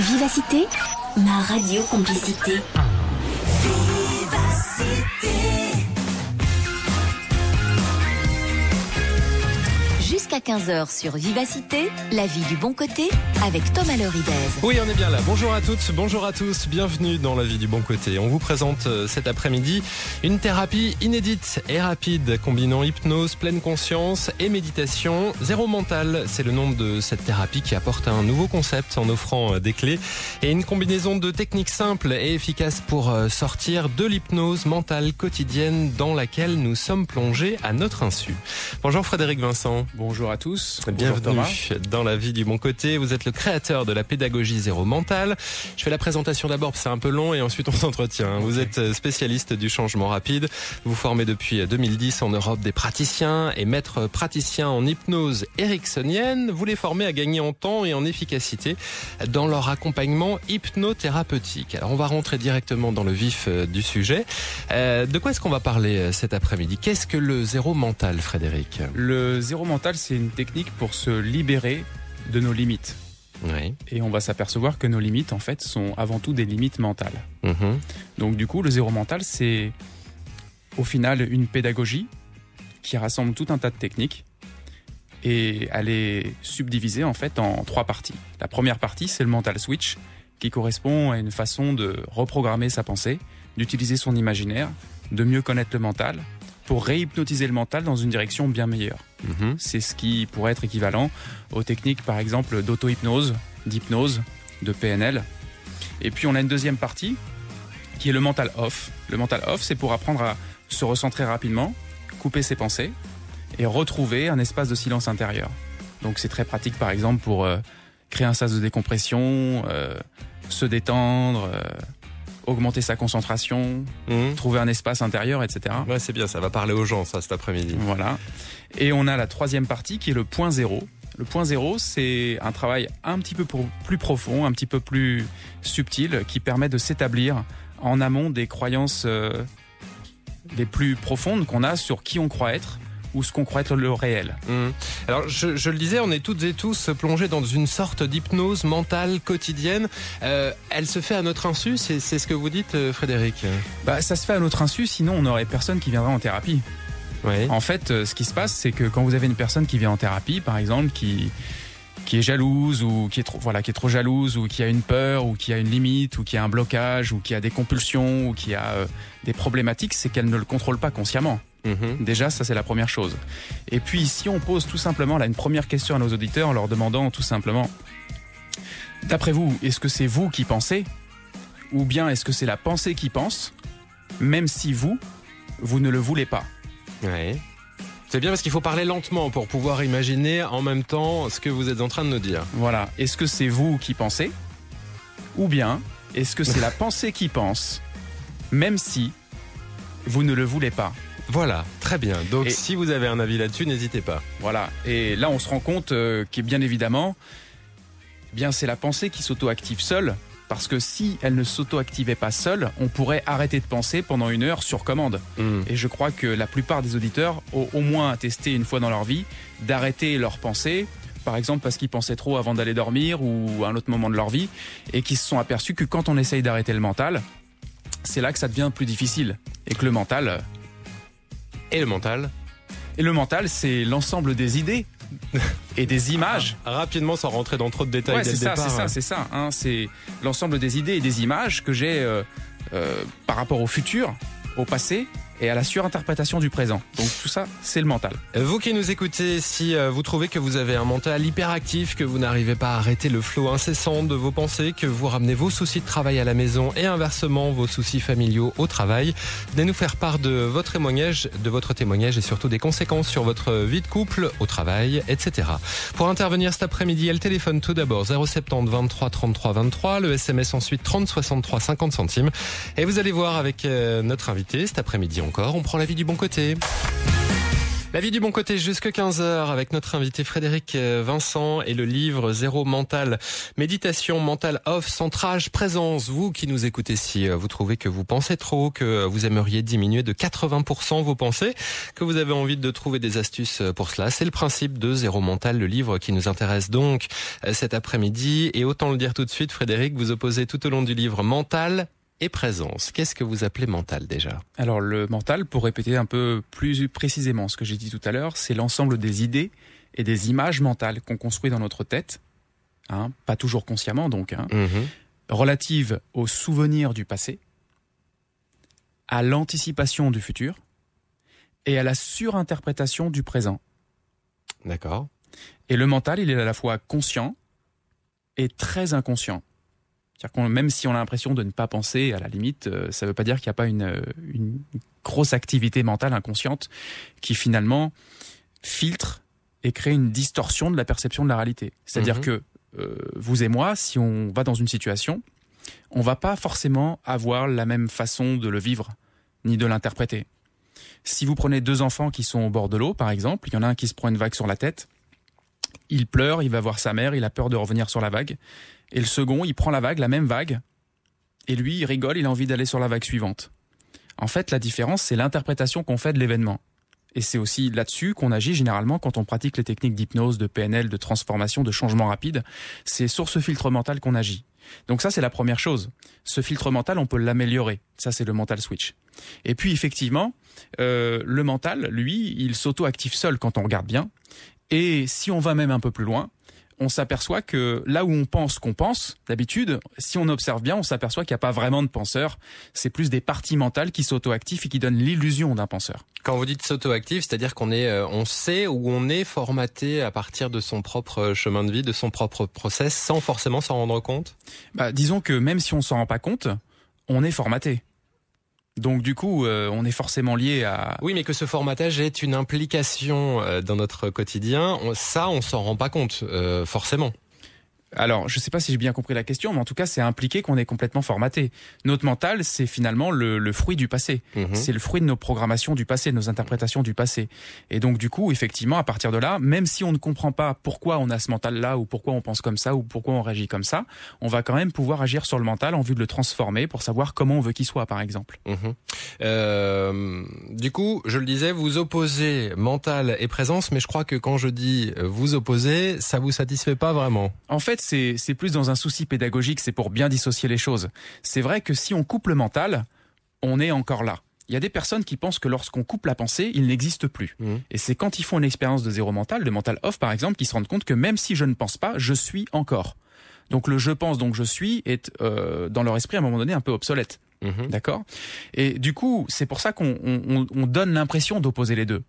Vivacité, ma radio complicité. Jusqu'à 15h sur Vivacité, la vie du bon côté avec Thomas Loridez. Oui, on est bien là. Bonjour à toutes, bonjour à tous, bienvenue dans la vie du bon côté. On vous présente euh, cet après-midi une thérapie inédite et rapide combinant hypnose, pleine conscience et méditation. Zéro mental, c'est le nom de cette thérapie qui apporte un nouveau concept en offrant euh, des clés et une combinaison de techniques simples et efficaces pour euh, sortir de l'hypnose mentale quotidienne dans laquelle nous sommes plongés à notre insu. Bonjour Frédéric Vincent. Bonjour à tous. Bienvenue dans la vie du bon côté. Vous êtes le créateur de la pédagogie zéro mentale. Je fais la présentation d'abord, c'est un peu long, et ensuite on s'entretient. Vous êtes spécialiste du changement rapide. Vous formez depuis 2010 en Europe des praticiens et maître praticien en hypnose ericksonienne. Vous les formez à gagner en temps et en efficacité dans leur accompagnement hypnothérapeutique. Alors on va rentrer directement dans le vif euh, du sujet. Euh, de quoi est-ce qu'on va parler euh, cet après-midi? Qu'est-ce que le zéro mental, Frédéric? Le zéro mental, c'est une technique pour se libérer de nos limites. Oui. Et on va s'apercevoir que nos limites, en fait, sont avant tout des limites mentales. Mhm. Donc, du coup, le zéro mental, c'est au final une pédagogie qui rassemble tout un tas de techniques. Et elle est subdivisée, en fait, en trois parties. La première partie, c'est le mental switch, qui correspond à une façon de reprogrammer sa pensée, d'utiliser son imaginaire, de mieux connaître le mental, pour réhypnotiser le mental dans une direction bien meilleure. Mhm. C'est ce qui pourrait être équivalent aux techniques, par exemple, d'auto-hypnose, d'hypnose, de PNL. Et puis on a une deuxième partie qui est le mental off. Le mental off, c'est pour apprendre à se recentrer rapidement, couper ses pensées et retrouver un espace de silence intérieur. Donc c'est très pratique, par exemple, pour euh, créer un sas de décompression, euh, se détendre, euh, augmenter sa concentration, Mhm. trouver un espace intérieur, etc. Ouais, c'est bien, ça va parler aux gens, ça, cet après-midi. Voilà. Et on a la troisième partie qui est le point zéro. Le point zéro, c'est un travail un petit peu plus profond, un petit peu plus subtil, qui permet de s'établir en amont des croyances euh, les plus profondes qu'on a sur qui on croit être ou ce qu'on croit être le réel. Mhm. Alors, je, je le disais, on est toutes et tous plongés dans une sorte d'hypnose mentale quotidienne. Euh, elle se fait à notre insu, c'est ce que vous dites, euh, Frédéric? Bah, ça se fait à notre insu, sinon on n'aurait personne qui viendrait en thérapie. Oui. En fait, euh, ce qui se passe, c'est que quand vous avez une personne qui vient en thérapie, par exemple, qui qui est jalouse ou qui est trop voilà qui est trop jalouse ou qui a une peur ou qui a une limite ou qui a un blocage ou qui a des compulsions ou qui a euh, des problématiques, c'est qu'elle ne le contrôle pas consciemment. Mhm. Déjà, ça c'est la première chose. Et puis, si on pose tout simplement là une première question à nos auditeurs en leur demandant tout simplement, d'après vous, est-ce que c'est vous qui pensez ou bien est-ce que c'est la pensée qui pense, même si vous vous ne le voulez pas? Ouais. C'est bien parce qu'il faut parler lentement pour pouvoir imaginer en même temps ce que vous êtes en train de nous dire. Voilà. Est-ce que c'est vous qui pensez Ou bien est-ce que c'est la pensée qui pense, même si vous ne le voulez pas? Voilà, très bien. Donc Et- si vous avez un avis là-dessus, n'hésitez pas. Voilà. Et là, on se rend compte euh, que bien évidemment, eh bien c'est la pensée qui s'auto-active seule. Parce que si elle ne s'auto-activait pas seule, on pourrait arrêter de penser pendant une heure sur commande. Mhm. Et je crois que la plupart des auditeurs ont au moins testé une fois dans leur vie d'arrêter leurs pensées, par exemple parce qu'ils pensaient trop avant d'aller dormir ou à un autre moment de leur vie, et qui se sont aperçus que quand on essaye d'arrêter le mental, c'est là que ça devient plus difficile. Et que le mental, euh, Et le mental et le mental, c'est l'ensemble des idées et des images. Rapidement, sans rentrer dans trop de détails Ouais, dès c'est le ça, départ. c'est ça, c'est ça. hein. c'est l'ensemble des idées et des images que j'ai euh, euh, par rapport au futur, au passé et à la surinterprétation du présent. Donc tout ça, c'est le mental. Vous qui nous écoutez, si euh, vous trouvez que vous avez un mental hyperactif, que vous n'arrivez pas à arrêter le flot incessant de vos pensées, que vous ramenez vos soucis de travail à la maison et inversement vos soucis familiaux au travail, venez nous faire part de votre témoignage, de votre témoignage et surtout des conséquences sur votre vie de couple, au travail, etc. Pour intervenir cet après-midi, elle téléphone tout d'abord 070 23 33 23, le SMS ensuite 30 63 50 centimes. Et vous allez voir avec euh, notre invité cet après-midi encore, on prend la vie du bon côté. La vie du bon côté jusque 15h avec notre invité Frédéric euh, Vincent et le livre Zéro mental, méditation mentale off, centrage, présence. Vous qui nous écoutez, si euh, vous trouvez que vous pensez trop, que vous aimeriez diminuer de 80% vos pensées, que vous avez envie de trouver des astuces pour cela, c'est le principe de Zéro mental, le livre qui nous intéresse donc euh, cet après-midi. Et autant le dire tout de suite, Frédéric, vous opposez tout au long du livre mental et présence. Qu'est-ce que vous appelez mental déjà Alors le mental, pour répéter un peu plus précisément ce que j'ai dit tout à l'heure, c'est l'ensemble des idées et des images mentales qu'on construit dans notre tête, hein, pas toujours consciemment donc, hein, Mhm. relatives aux souvenirs du passé, à l'anticipation du futur et à la surinterprétation du présent. D'accord. Et le mental, il est à la fois conscient et très inconscient. C'est-à-dire qu'on, même si on a l'impression de ne pas penser, à la limite, euh, ça ne veut pas dire qu'il n'y a pas une, euh, une grosse activité mentale inconsciente qui finalement filtre et crée une distorsion de la perception de la réalité. C'est-à-dire Mhm. que euh, vous et moi, si on va dans une situation, on va pas forcément avoir la même façon de le vivre ni de l'interpréter. Si vous prenez deux enfants qui sont au bord de l'eau, par exemple, il y en a un qui se prend une vague sur la tête, il pleure, il va voir sa mère, il a peur de revenir sur la vague. Et le second, il prend la vague, la même vague, et lui, il rigole, il a envie d'aller sur la vague suivante. En fait, la différence, c'est l'interprétation qu'on fait de l'événement. Et c'est aussi là-dessus qu'on agit généralement quand on pratique les techniques d'hypnose, de PNL, de transformation, de changement rapide. C'est sur ce filtre mental qu'on agit. Donc ça, c'est la première chose. Ce filtre mental, on peut l'améliorer. Ça, c'est le mental switch. Et puis, effectivement, euh, le mental, lui, il s'auto-active seul quand on regarde bien. Et si on va même un peu plus loin, on s'aperçoit que là où on pense qu'on pense, d'habitude, si on observe bien, on s'aperçoit qu'il n'y a pas vraiment de penseur. C'est plus des parties mentales qui s'auto-activent et qui donnent l'illusion d'un penseur. Quand vous dites s'auto-active, c'est-à-dire qu'on est, euh, on sait où on est formaté à partir de son propre euh, chemin de vie, de son propre process, sans forcément s'en rendre compte? Bah, disons que même si on s'en rend pas compte, on est formaté. Donc du coup, euh, on est forcément lié à... Oui, mais que ce formatage est une implication euh, dans notre quotidien, ça, on s'en rend pas compte, euh, forcément. Alors, je sais pas si j'ai bien compris la question, mais en tout cas, c'est impliqué qu'on est complètement formaté. Notre mental, c'est finalement le, le fruit du passé. Mhm. C'est le fruit de nos programmations du passé, de nos interprétations du passé. Et donc, du coup, effectivement, à partir de là, même si on ne comprend pas pourquoi on a ce mental-là, ou pourquoi on pense comme ça, ou pourquoi on réagit comme ça, on va quand même pouvoir agir sur le mental en vue de le transformer pour savoir comment on veut qu'il soit, par exemple. Mhm. Euh, du coup, je le disais, vous opposez mental et présence, mais je crois que quand je dis euh, vous opposez, ça vous satisfait pas vraiment. En fait, c'est plus dans un souci pédagogique, c'est pour bien dissocier les choses. C'est vrai que si on coupe le mental, on est encore là. Il y a des personnes qui pensent que lorsqu'on coupe la pensée, il n'existe plus. Mhm. Et c'est quand ils font une expérience de zéro mental, de mental off par exemple, qu'ils se rendent compte que même si je ne pense pas, je suis encore. Donc le je pense donc je suis est euh, dans leur esprit à un moment donné un peu obsolète. Mhm. D'accord? Et du coup, c'est pour ça qu'on on- on- on donne l'impression d'opposer les deux.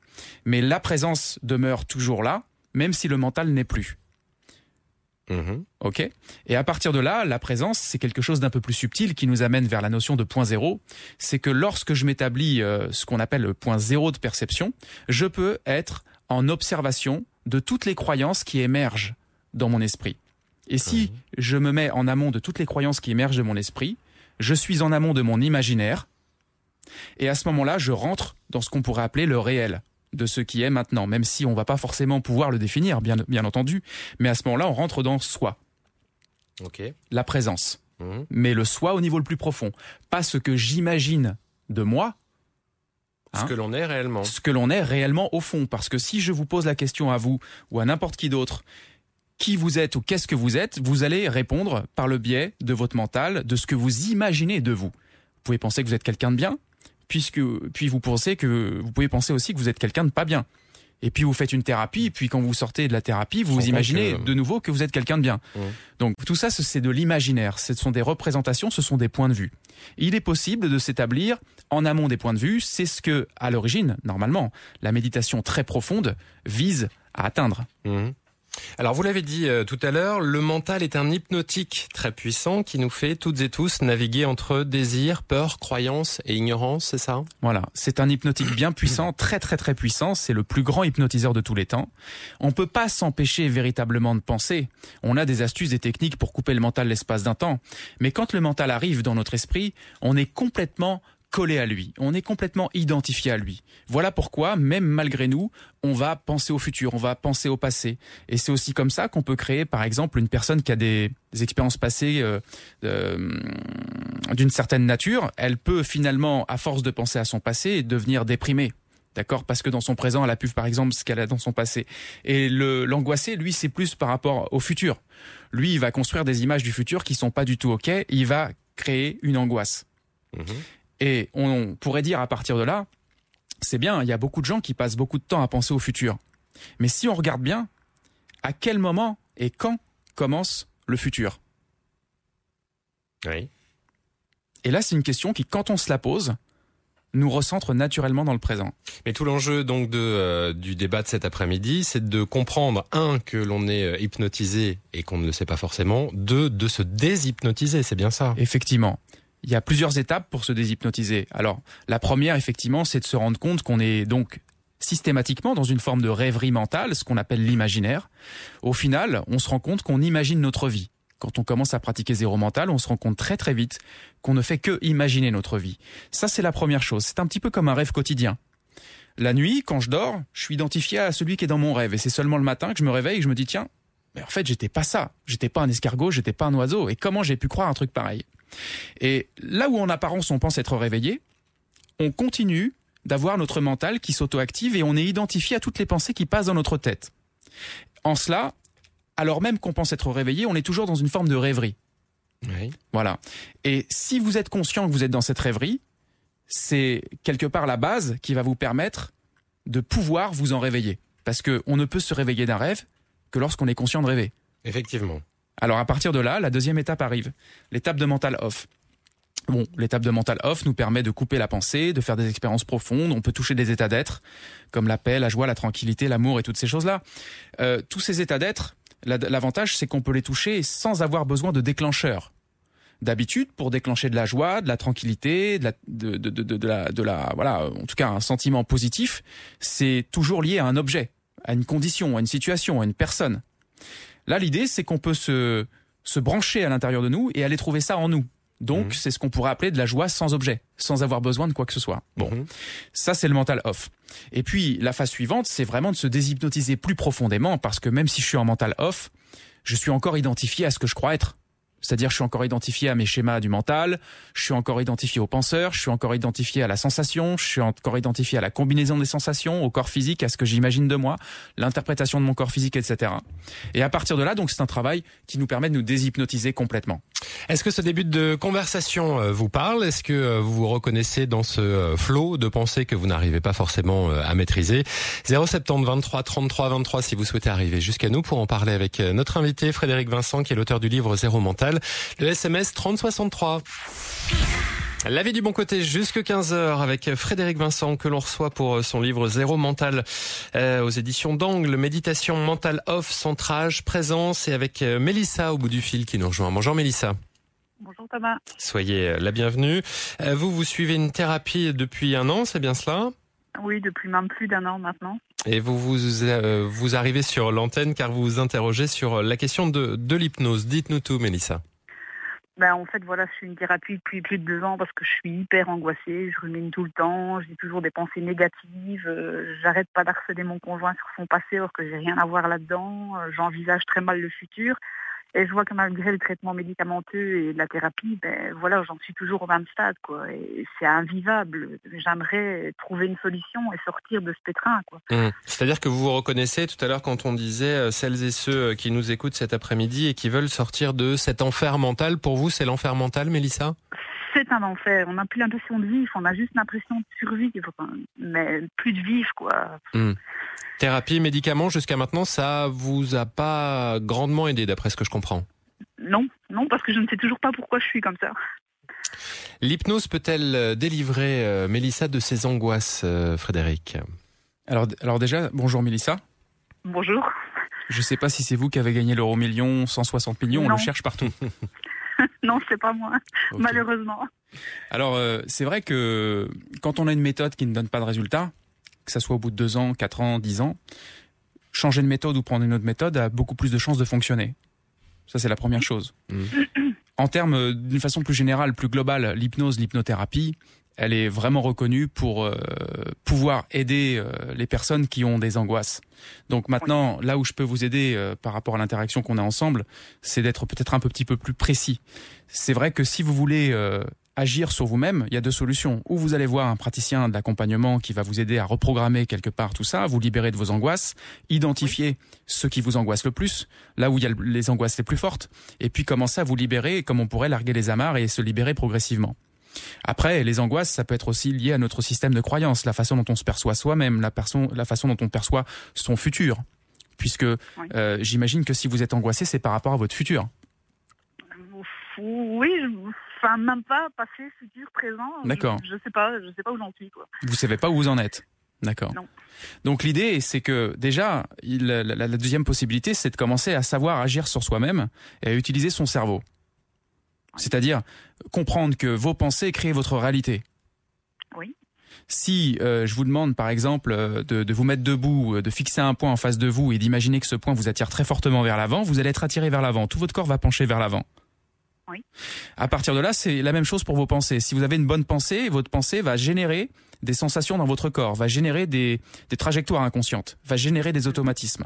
Mais la présence demeure toujours là, même si le mental n'est plus. Mhm. Ok Et à partir de là, la présence, c'est quelque chose d'un peu plus subtil qui nous amène vers la notion de point zéro. C'est que lorsque je m'établis euh, ce qu'on appelle le point zéro de perception, je peux être en observation de toutes les croyances qui émergent dans mon esprit. Et si je me mets en amont de toutes les croyances qui émergent de mon esprit, je suis en amont de mon imaginaire. Et à ce moment-là, je rentre dans ce qu'on pourrait appeler le réel de ce qui est maintenant, même si on va pas forcément pouvoir le définir, bien, bien entendu. Mais à ce moment-là, on rentre dans soi, la présence. Mhm. Mais le soi au niveau le plus profond. Pas ce que j'imagine de moi, Ce Hein que l'on est réellement. ce que l'on est réellement au fond. Parce que si je vous pose la question à vous ou à n'importe qui d'autre, qui vous êtes ou qu'est-ce que vous êtes, vous allez répondre par le biais de votre mental, de ce que vous imaginez de vous. Vous pouvez penser que vous êtes quelqu'un de bien, puisque puis vous pensez que vous pouvez penser aussi que vous êtes quelqu'un de pas bien. Et puis vous faites une thérapie, et puis quand vous sortez de la thérapie, vous vous imaginez que- de nouveau que vous êtes quelqu'un de bien. Donc tout ça, ce- c'est de l'imaginaire. Ce sont des représentations, ce sont des points de vue. Il est possible de s'établir en amont des points de vue. C'est ce que, à l'origine, normalement, la méditation très profonde vise à atteindre. Mhm. Alors vous l'avez dit euh, tout à l'heure, le mental est un hypnotique très puissant qui nous fait toutes et tous naviguer entre désir, peur, croyance et ignorance, c'est ça? Voilà, c'est un hypnotique bien puissant, très très très puissant. C'est le plus grand hypnotiseur de tous les temps. On peut pas s'empêcher véritablement de penser. On a des astuces, des techniques pour couper le mental l'espace d'un temps. Mais quand le mental arrive dans notre esprit, on est complètement collé à lui, on est complètement identifié à lui. Voilà pourquoi, même malgré nous, on va penser au futur, on va penser au passé. Et c'est aussi comme ça qu'on peut créer, par exemple, une personne qui a des, expériences passées euh, euh, d'une certaine nature, elle peut finalement, à force de penser à son passé, devenir déprimée. D'accord? Parce que dans son présent, elle a pu, par exemple, ce qu'elle a dans son passé. Et l'angoissé, lui, c'est plus par rapport au futur. Lui, il va construire des images du futur qui sont pas du tout OK. Il va créer une angoisse. Mhm. Et on pourrait dire à partir de là, c'est bien, il y a beaucoup de gens qui passent beaucoup de temps à penser au futur. Mais si on regarde bien, à quel moment et quand commence le futur? Oui. Et là, c'est une question qui, quand on se la pose, nous recentre naturellement dans le présent. Mais tout l'enjeu donc de, euh, du débat de cet après-midi, c'est de comprendre un que l'on est euh, hypnotisé et qu'on ne le sait pas forcément, deux de se déshypnotiser, c'est bien ça? Effectivement il y a plusieurs étapes pour se déshypnotiser. Alors, la première, effectivement, c'est de se rendre compte qu'on est donc systématiquement dans une forme de rêverie mentale, ce qu'on appelle l'imaginaire. Au final, on se rend compte qu'on imagine notre vie. Quand on commence à pratiquer zéro mental, on se rend compte très très vite qu'on ne fait que imaginer notre vie. Ça, c'est la première chose. C'est un petit peu comme un rêve quotidien. La nuit, quand je dors, je suis identifié à celui qui est dans mon rêve. Et c'est seulement le matin que je me réveille et que je me dis, tiens, mais en fait, j'étais pas ça. J'étais pas un escargot, j'étais pas un oiseau. Et comment j'ai pu croire un truc pareil? Et là où en apparence on pense être réveillé, on continue d'avoir notre mental qui s'auto-active et on est identifié à toutes les pensées qui passent dans notre tête. En cela, alors même qu'on pense être réveillé, on est toujours dans une forme de rêverie. Voilà. Et si vous êtes conscient que vous êtes dans cette rêverie, c'est quelque part la base qui va vous permettre de pouvoir vous en réveiller. Parce qu'on ne peut se réveiller d'un rêve que lorsqu'on est conscient de rêver. Effectivement. Alors à partir de là, la deuxième étape arrive, l'étape de mental off. Bon, l'étape de mental off nous permet de couper la pensée, de faire des expériences profondes, on peut toucher des états d'être, comme la paix, la joie, la tranquillité, l'amour et toutes ces choses-là. Euh, tous ces états d'être, l'avantage c'est qu'on peut les toucher sans avoir besoin de déclencheur. D'habitude, pour déclencher de la joie, de la tranquillité, de la, de la, de la, voilà, en tout cas un sentiment positif, c'est toujours lié à un objet, à une condition, à une situation, à une personne. Là, l'idée, c'est qu'on peut se, se brancher à l'intérieur de nous et aller trouver ça en nous. Donc, mhm. c'est ce qu'on pourrait appeler de la joie sans objet, sans avoir besoin de quoi que ce soit. Bon, mhm. ça, c'est le mental off. Et puis, la phase suivante, c'est vraiment de se déshypnotiser plus profondément, parce que même si je suis en mental off, je suis encore identifié à ce que je crois être. C'est-à-dire, je suis encore identifié à mes schémas du mental, je suis encore identifié au penseur, je suis encore identifié à la sensation, je suis encore identifié à la combinaison des sensations, au corps physique, à ce que j'imagine de moi, l'interprétation de mon corps physique, etc. Et à partir de là, donc, c'est un travail qui nous permet de nous déshypnotiser complètement. Est-ce que ce début de conversation euh, vous parle? Est-ce que euh, vous vous reconnaissez dans ce euh, flot de pensées que vous n'arrivez pas forcément à maîtriser? 070 23 33 23 si vous souhaitez arriver jusqu'à nous pour en parler avec notre invité Frédéric Vincent qui est l'auteur du livre Zéro Mental. Le SMS 3063. La vie du bon côté jusque 15h avec Frédéric Vincent que l'on reçoit pour son livre Zéro mental euh, aux éditions d'Angle, méditation mentale off, centrage, présence et avec euh, Mélissa au bout du fil qui nous rejoint. Bonjour Mélissa. Bonjour Thomas. Soyez euh, la bienvenue. Vous, vous suivez une thérapie depuis un an, c'est bien cela? Oui, depuis même plus d'un an maintenant. Et vous, vous, vous arrivez sur l'antenne car vous vous interrogez sur la question de, de l'hypnose. Dites-nous tout, Mélissa. Ben, en fait, voilà, je suis une thérapie depuis plus de deux ans parce que je suis hyper angoissée, je rumine tout le temps, j'ai toujours des pensées négatives, euh, j'arrête pas d'harceler mon conjoint sur son passé alors que j'ai rien à voir là-dedans, euh, j'envisage très mal le futur. Et je vois que malgré le traitement médicamenteux et la thérapie, ben voilà, j'en suis toujours au même stade, quoi. C'est invivable. J'aimerais trouver une solution et sortir de ce pétrin, quoi. Mmh. C'est-à-dire que vous vous reconnaissez tout à l'heure quand on disait euh, celles et ceux euh, qui nous écoutent cet après-midi et qui veulent sortir de cet enfer mental. Pour vous, c'est l'enfer mental, Mélissa? C'est un enfer. On n'a plus l'impression de vivre, on a juste l'impression de survivre, mais plus de vivre, quoi. Mmh. Thérapie, médicaments, jusqu'à maintenant, ça vous a pas grandement aidé, d'après ce que je comprends Non, non, parce que je ne sais toujours pas pourquoi je suis comme ça. L'hypnose peut-elle euh, délivrer euh, Mélissa de ses angoisses, euh, Frédéric? Alors, alors déjà, bonjour Mélissa. Bonjour. Je ne sais pas si c'est vous qui avez gagné l'euro million, 160 millions, on le cherche partout. non, c'est pas moi, malheureusement. Alors, c'est vrai que quand on a une méthode qui ne donne pas de résultat, que ça soit au bout de deux ans, quatre ans, dix ans, changer de méthode ou prendre une autre méthode a beaucoup plus de chances de fonctionner. Ça, c'est la première chose. Mmh. En termes, d'une façon plus générale, plus globale, l'hypnose, l'hypnothérapie, elle est vraiment reconnue pour euh, pouvoir aider euh, les personnes qui ont des angoisses. Donc maintenant, là où je peux vous aider euh, par rapport à l'interaction qu'on a ensemble, c'est d'être peut-être un petit peu plus précis. C'est vrai que si vous voulez agir sur vous-même, il y a deux solutions. Ou vous allez voir un praticien de l'accompagnement qui va vous aider à reprogrammer quelque part tout ça, vous libérer de vos angoisses, identifier ce qui vous angoisse le plus, là où il y a les angoisses les plus fortes, et puis commencer à vous libérer comme on pourrait larguer les amarres et se libérer progressivement. Après, les angoisses, ça peut être aussi lié à notre système de croyance, la façon dont on se perçoit soi-même, la, la façon dont on perçoit son futur. Puisque euh, j'imagine que si vous êtes angoissé, c'est par rapport à votre futur. Oui, enfin même pas passé, futur, présent. D'accord. Je, ne sais pas, je sais pas où j'en suis. Quoi. Vous savez pas où vous en êtes. D'accord. Donc l'idée, c'est que déjà, la, deuxième possibilité, c'est de commencer à savoir agir sur soi-même et à utiliser son cerveau. C'est-à-dire comprendre que vos pensées créent votre réalité. Oui. Si euh, je vous demande par exemple euh, de, vous mettre debout, euh, de fixer un point en face de vous et d'imaginer que ce point vous attire très fortement vers l'avant, vous allez être attiré vers l'avant. Tout votre corps va pencher vers l'avant. Oui. À partir de là, c'est la même chose pour vos pensées. Si vous avez une bonne pensée, votre pensée va générer des sensations dans votre corps, va générer des, des trajectoires inconscientes, va générer des automatismes.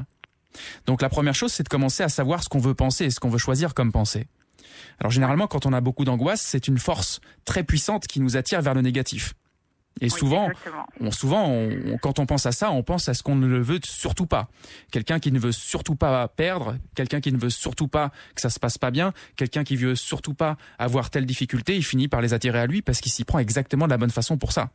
Donc la première chose, c'est de commencer à savoir ce qu'on veut penser et ce qu'on veut choisir comme pensée. Alors généralement, quand on a beaucoup d'angoisse, c'est une force très puissante qui nous attire vers le négatif. Et souvent, on, souvent, quand on pense à ça, on pense à ce qu'on ne le veut surtout pas. Quelqu'un qui ne veut surtout pas perdre, quelqu'un qui ne veut surtout pas que ça se passe pas bien, quelqu'un qui veut surtout pas avoir telle difficulté, il finit par les attirer à lui parce qu'il s'y prend exactement de la bonne façon pour ça.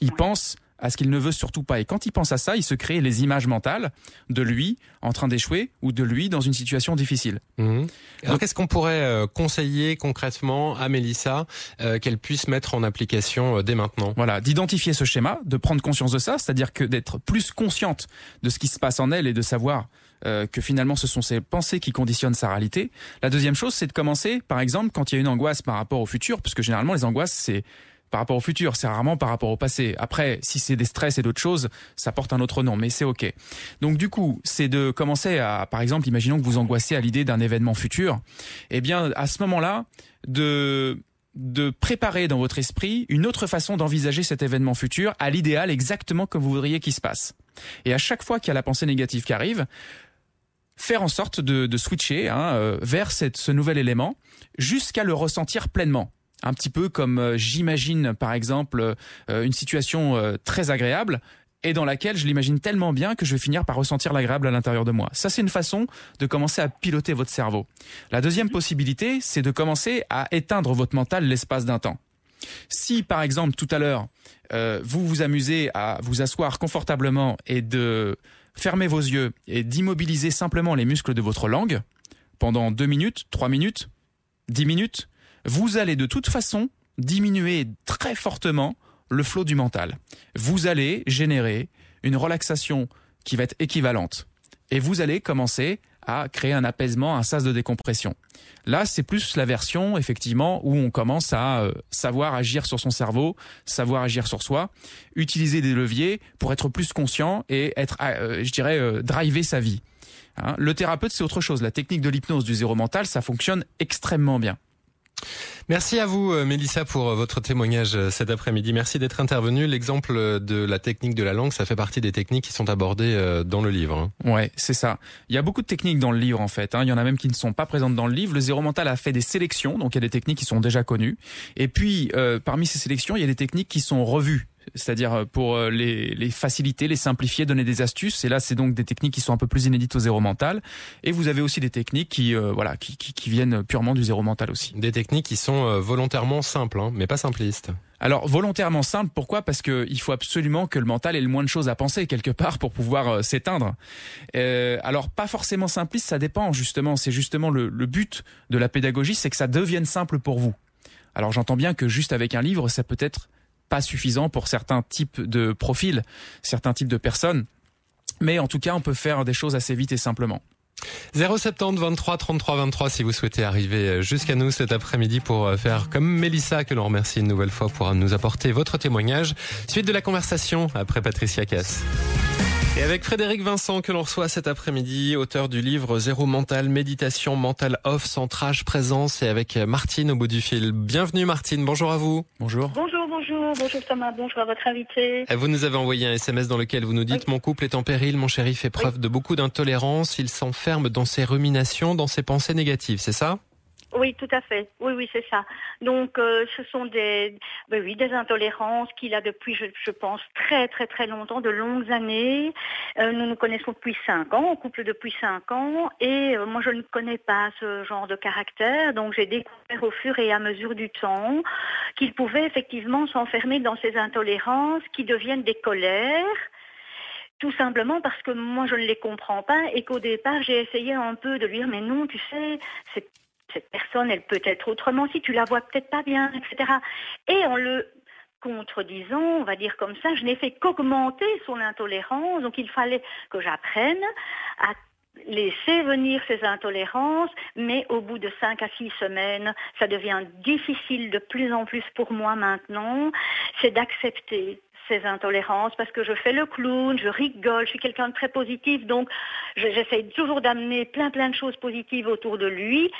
Il pense à ce qu'il ne veut surtout pas. Et quand il pense à ça, il se crée les images mentales de lui en train d'échouer ou de lui dans une situation difficile. Mmh. Alors qu'est-ce qu'on pourrait euh, conseiller concrètement à Mélissa euh, qu'elle puisse mettre en application euh, dès maintenant? Voilà, d'identifier ce schéma, de prendre conscience de ça, c'est-à-dire que d'être plus consciente de ce qui se passe en elle et de savoir que finalement ce sont ses pensées qui conditionnent sa réalité. La deuxième chose, c'est de commencer, par exemple, quand il y a une angoisse par rapport au futur, parce que généralement les angoisses, c'est par rapport au futur, c'est rarement par rapport au passé. Après, si c'est des stress et d'autres choses, ça porte un autre nom, mais c'est ok. Donc du coup, c'est de commencer à, par exemple, imaginons que vous angoissez à l'idée d'un événement futur, eh bien, à ce moment-là, de de préparer dans votre esprit une autre façon d'envisager cet événement futur à l'idéal exactement comme vous voudriez qu'il se passe. Et à chaque fois qu'il y a la pensée négative qui arrive, faire en sorte de, switcher hein, euh, vers ce nouvel élément jusqu'à le ressentir pleinement un petit peu comme euh, j'imagine par exemple euh, une situation euh, très agréable et dans laquelle je l'imagine tellement bien que je vais finir par ressentir l'agréable à l'intérieur de moi. Ça, c'est une façon de commencer à piloter votre cerveau. La deuxième possibilité, c'est de commencer à éteindre votre mental l'espace d'un temps. Si, par exemple, tout à l'heure, vous vous amusez à vous asseoir confortablement et de fermer vos yeux et d'immobiliser simplement les muscles de votre langue pendant deux minutes, trois minutes, dix minutes, vous allez de toute façon diminuer très fortement le flot du mental. Vous allez générer une relaxation qui va être équivalente. Et vous allez commencer à créer un apaisement, un sas de décompression. Là, c'est plus la version, effectivement, où on commence à euh, savoir agir sur son cerveau, savoir agir sur soi, utiliser des leviers pour être plus conscient et être, euh, je dirais, euh, driver sa vie. Hein. le thérapeute, c'est autre chose. La technique de l'hypnose du zéro mental, ça fonctionne extrêmement bien. Merci à vous, euh, Mélissa, pour euh, votre témoignage euh, cet après-midi. Merci d'être intervenu. L'exemple de la technique de la langue, ça fait partie des techniques qui sont abordées dans le livre. Hein. Ouais, c'est ça. Il y a beaucoup de techniques dans le livre, en fait. Hein. Il y en a même qui ne sont pas présentes dans le livre. Le zéro mental a fait des sélections, donc il y a des techniques qui sont déjà connues. Et puis, parmi ces sélections, il y a des techniques qui sont revues c'est-à-dire euh, pour euh, les, les, faciliter, les simplifier, donner des astuces. Et là, c'est donc des techniques qui sont un peu plus inédites au zéro mental. Et vous avez aussi des techniques qui, euh, voilà, qui, qui, qui, viennent purement du zéro mental aussi. Des techniques qui sont volontairement simples, hein, mais pas simplistes. Alors volontairement simple, pourquoi? Parce que il faut absolument que le mental ait le moins de choses à penser quelque part pour pouvoir s'éteindre. Euh, alors pas forcément simpliste, ça dépend justement. C'est justement le, le but de la pédagogie, c'est que ça devienne simple pour vous. Alors j'entends bien que juste avec un livre, ça peut être pas suffisant pour certains types de profils, certains types de personnes. Mais en tout cas, on peut faire des choses assez vite et simplement. 070 23 33 23 si vous souhaitez arriver jusqu'à nous cet après-midi pour faire comme Mélissa que l'on remercie une nouvelle fois pour nous apporter votre témoignage. Suite de la conversation après Patricia Cass. Et avec Frédéric Vincent que l'on reçoit cet après-midi, auteur du livre Zéro mental, méditation mental off, centrage, présence et avec Martine au bout du fil. Bienvenue Martine, bonjour à vous. Bonjour. Bonjour, bonjour, bonjour Thomas, bonjour à votre invité. Vous nous avez envoyé un SMS dans lequel vous nous dites Oui. mon couple est en péril, mon chéri fait preuve de beaucoup d'intolérance, il s'enferme dans ses ruminations, dans ses pensées négatives, c'est ça? Oui, tout à fait. Oui, oui, c'est ça. Donc, euh, ce sont des, oui, des intolérances qu'il a depuis, je, pense, très, très, très longtemps, de longues années. Euh, nous nous connaissons depuis cinq ans, en couple depuis cinq ans, et euh, moi, je ne connais pas ce genre de caractère. Donc, j'ai découvert au fur et à mesure du temps qu'il pouvait effectivement s'enfermer dans ces intolérances qui deviennent des colères. Tout simplement parce que moi je ne les comprends pas et qu'au départ j'ai essayé un peu de lui dire mais non tu sais c'est cette personne, elle peut être autrement si tu la vois peut-être pas bien, etc. Et en le contredisant, on va dire comme ça, je n'ai fait qu'augmenter son intolérance. Donc il fallait que j'apprenne à laisser venir ces intolérances, mais au bout de cinq à six semaines, ça devient difficile de plus en plus pour moi maintenant, c'est d'accepter ces intolérances parce que je fais le clown, je rigole, je suis quelqu'un de très positif, donc je- j'essaye toujours d'amener plein plein de choses positives autour de lui.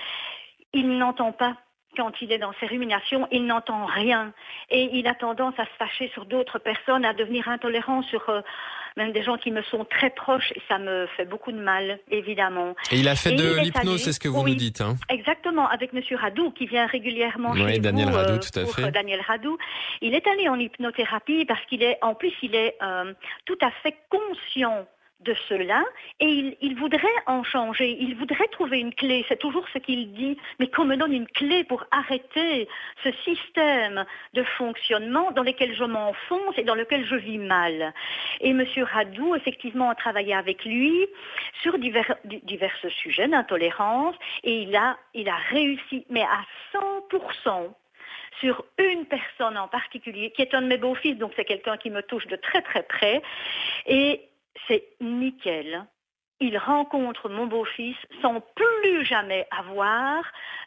Il n'entend pas quand il est dans ses ruminations, il n'entend rien et il a tendance à se fâcher sur d'autres personnes, à devenir intolérant sur euh, même des gens qui me sont très proches et ça me fait beaucoup de mal, évidemment. Et il a fait Et de l'hypnose, c'est ce que vous oui. nous dites. Hein Exactement, avec Monsieur Radou qui vient régulièrement Oui, chez Daniel vous, Radou, euh, tout à pour, fait. euh, Daniel Radou. Il est allé en hypnothérapie parce qu'il est, en plus, il est euh, tout à fait conscient de cela et il, voudrait en changer, il voudrait trouver une clé, c'est toujours ce qu'il dit, mais qu'on me donne une clé pour arrêter ce système de fonctionnement dans lequel je m'enfonce et dans lequel je vis mal. Et Monsieur Radou, effectivement, a travaillé avec lui sur divers, di- divers sujets d'intolérance et il a, il a réussi, mais à 100%, sur une personne en particulier, qui est un de mes beaux-fils, donc c'est quelqu'un qui me touche de très très près, et c'est nickel. Il rencontre mon beau-fils sans plus jamais avoir